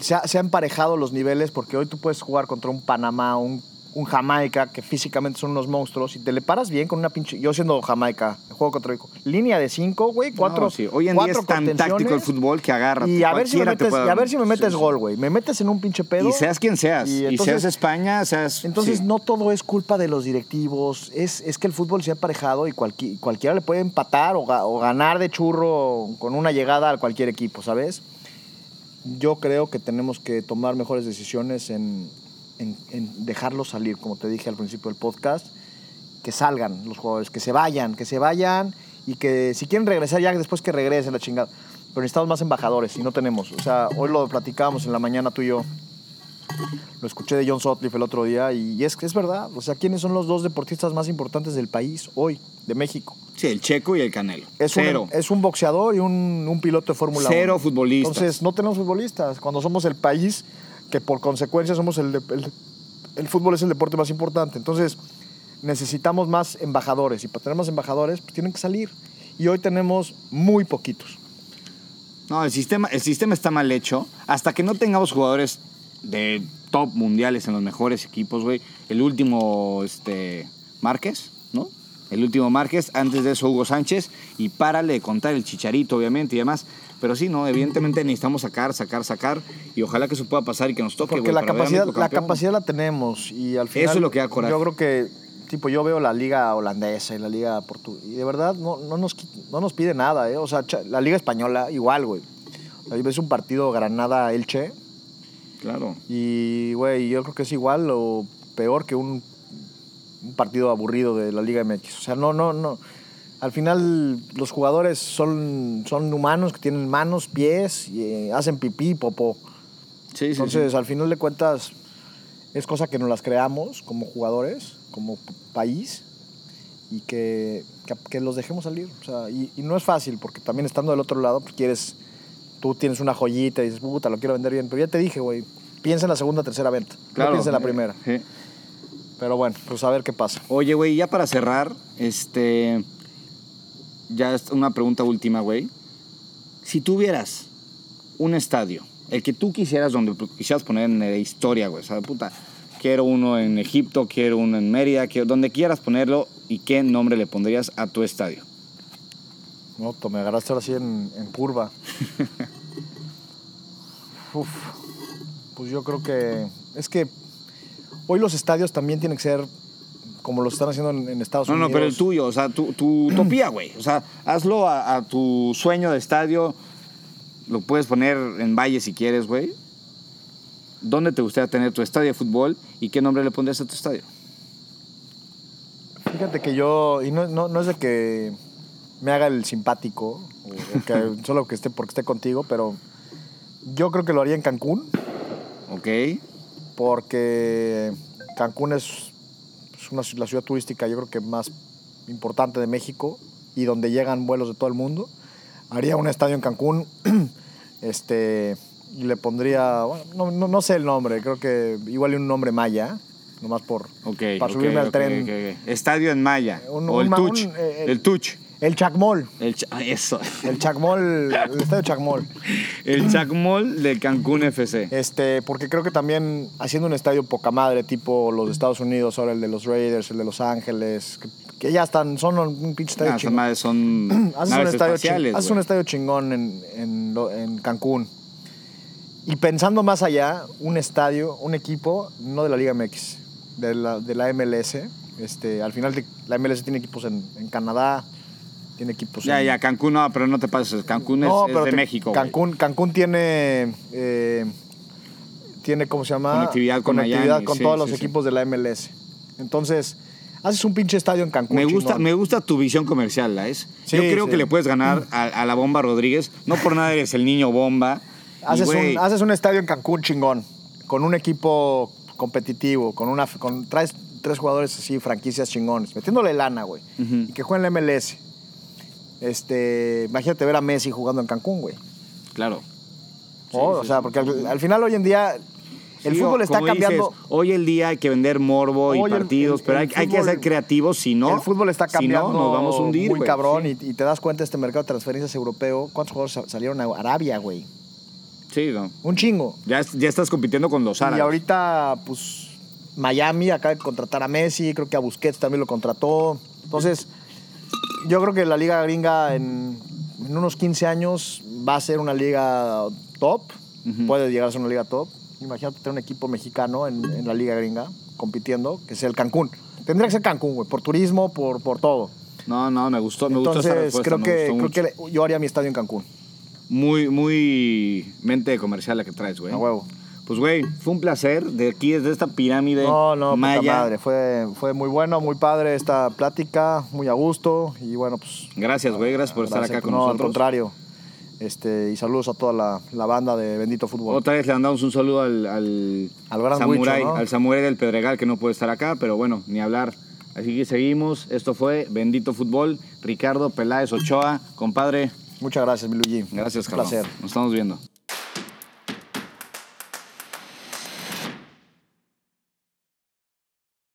Se ha, se han emparejado los niveles porque hoy tú puedes jugar contra un Panamá, un, un Jamaica, que físicamente son unos monstruos, y te le paras bien con una pinche... Yo siendo Jamaica, juego contra. Línea de cinco, güey, cuatro... No, sí. Hoy en día es tan táctico el fútbol que agarra. Y a ver si me metes, y a ver si me metes gol, güey. Me metes en un pinche pedo. Y seas quien seas. Y seas España, seas. Entonces sí. no todo es culpa de los directivos, es, es que el fútbol se ha aparejado y cualqui- cualquiera le puede empatar o, o ganar de churro con una llegada a cualquier equipo, ¿sabes? Yo creo que tenemos que tomar mejores decisiones en, en- en dejarlos salir, como te dije al principio del podcast, que salgan los jugadores, que se vayan, que se vayan y que si quieren regresar ya después que regresen la chingada. Pero necesitamos más embajadores y no tenemos. O sea, hoy lo platicábamos en la mañana tú y yo. Lo escuché de John Sutcliffe el otro día y es que es verdad. O sea, ¿quiénes son los dos deportistas más importantes del país hoy, de México? Sí, el Checo y el Canelo. Es Cero. Un, es un boxeador y un, un piloto de Fórmula 1. Cero futbolistas. Entonces, no tenemos futbolistas. Cuando somos el país que por consecuencia somos el, el, el fútbol es el deporte más importante. Entonces, necesitamos más embajadores. Y para tener más embajadores, pues tienen que salir. Y hoy tenemos muy poquitos. No, el sistema, el sistema está mal hecho. Hasta que no tengamos jugadores de top mundiales en los mejores equipos, güey. El último, este, Márquez, ¿no? El último Márquez, antes de eso Hugo Sánchez. Y párale de contar el chicharito, obviamente, y demás. Pero sí, no, evidentemente necesitamos sacar, sacar, sacar. Y ojalá que eso pueda pasar y que nos toque, Porque la capacidad, la capacidad la tenemos. Y al final. Eso es lo que da coraje. Yo creo que, tipo, yo veo la liga holandesa y la liga portuguesa. Y de verdad no, no, nos, no nos pide nada, ¿eh? O sea, la liga española, igual, güey. Ahí ves un partido Granada-Elche. Claro. Y, güey, yo creo que es igual o peor que un, un partido aburrido de la Liga MX. O sea, no, no, no. Al final, los jugadores son, son humanos que tienen manos, pies, y eh, hacen pipí, popó. Sí, sí, Entonces, sí. al final de cuentas, es cosa que nos las creamos como jugadores, como país, y que, que, que los dejemos salir. O sea, y, y no es fácil, porque también estando del otro lado, pues quieres, tú tienes una joyita y dices, puta, lo quiero vender bien. Pero ya te dije, güey, piensa en la segunda, tercera venta. Claro. No piensa en la primera. Sí. Pero bueno, pues a ver qué pasa. Oye, güey, ya para cerrar, este. Ya es una pregunta última, güey. Si tuvieras un estadio, el que tú quisieras, donde quisieras poner en la historia, güey, o sea, puta, quiero uno en Egipto, quiero uno en Mérida, quiero, donde quieras ponerlo, ¿y qué nombre le pondrías a tu estadio? No, to- me agarraste ahora sí en, en curva. Uf, pues yo creo que. Es que hoy los estadios también tienen que ser como lo están haciendo en, en Estados No, Unidos. no, pero el tuyo, o sea, tu, tu utopía, güey. O sea, hazlo a, a tu sueño de estadio. Lo puedes poner en Valle si quieres, güey. ¿Dónde te gustaría tener tu estadio de fútbol y qué nombre le pondrías a tu estadio? Fíjate que yo, y no, no, no es de que me haga el simpático, o, o que solo que esté porque esté contigo, pero yo creo que lo haría en Cancún, ¿Ok? porque Cancún es, es una, la ciudad turística, yo creo que más importante de México y donde llegan vuelos de todo el mundo. Haría un estadio en Cancún, este, y le pondría, bueno, no, no, no sé el nombre, creo que igual un nombre maya, nomás por, Ok. para subirme al tren. Estadio en Maya. Un- o el un Tuch. un, eh, el Tuch. El Chacmol. El cha- ah, eso. El Chacmol, el estadio Chacmol. El Chacmol de Cancún FC. Este, porque creo que también haciendo un estadio poca madre, tipo los de Estados Unidos, ahora el de los Raiders, el de Los Ángeles, que, que ya están, son un pinche estadio Ah, esas chingón. madres son Haces, un estadio, haces un estadio chingón en, en Cancún. Y pensando más allá, un estadio, un equipo, no de la Liga MX, de la, de la MLS. Este, al final de- la MLS tiene equipos en, en Canadá, tiene equipos Ya, en, ya, Cancún no, pero no te pases. Cancún es, No, es pero de te- México. Cancún, Cancún tiene, eh, tiene, ¿cómo se llama? Conectividad con Conectividad Miami, con sí, todos sí, los sí. equipos de la MLS. Entonces, haces un pinche estadio en Cancún. Me gusta, chingón. me gusta tu visión comercial, ¿es? Sí, Yo creo sí. que le puedes ganar a, a la Bomba Rodríguez. No por nada eres el niño bomba. Haces, un, haces un estadio en Cancún chingón, con un equipo competitivo, con una, con, traes tres jugadores así, franquicias chingones, metiéndole lana, güey, y que jueguen la MLS. Este, imagínate ver a Messi jugando en Cancún, güey. Claro. Oh, sí, o sea, porque al, al final hoy en día el Sí, fútbol está dices, cambiando. hoy el día hay que vender morbo y Hoy partidos, el- pero hay, hay que ser creativos, si no. el fútbol está cambiando Si no, nos vamos a hundir. muy cabrón Sí, y, y te das cuenta de este mercado de transferencias europeo. ¿Cuántos jugadores sa- salieron a Arabia, güey? Sí, no. Un chingo. Ya, ya estás compitiendo con los árabes. Y ahorita, pues, Miami acaba de contratar a Messi, creo que a Busquets también lo contrató. Entonces, yo creo que la liga gringa en, en unos 15 años va a ser una liga top, puede llegar a ser una liga top. Imagínate tener un equipo mexicano en, en la liga gringa compitiendo, que es el Cancún. Tendría que ser Cancún, güey, por turismo, por, por todo. No, no, me gustó, me gustó esa Entonces, respuesta. creo me que, gustó creo mucho. que yo haría mi estadio en Cancún. Muy, muy mente comercial la que traes, güey. A huevo. Pues, güey, fue un placer de aquí, desde esta pirámide No, no, puta maya. madre. Fue, fue muy bueno, muy padre esta plática, muy a gusto. Y bueno, pues. Gracias, güey, gracias por estar acá con no, al nosotros. contrario. Este, y saludos a toda la, la banda de Bendito Fútbol. Otra vez le mandamos un saludo al, al, Al gran ¿no? al samurái del Pedregal que no puede estar acá, pero bueno, ni hablar. Así que seguimos. Esto fue Bendito Fútbol. Ricardo Peláez Ochoa, compadre. Muchas gracias, mi Luigi. Gracias, Un cabrón. placer. Nos estamos viendo.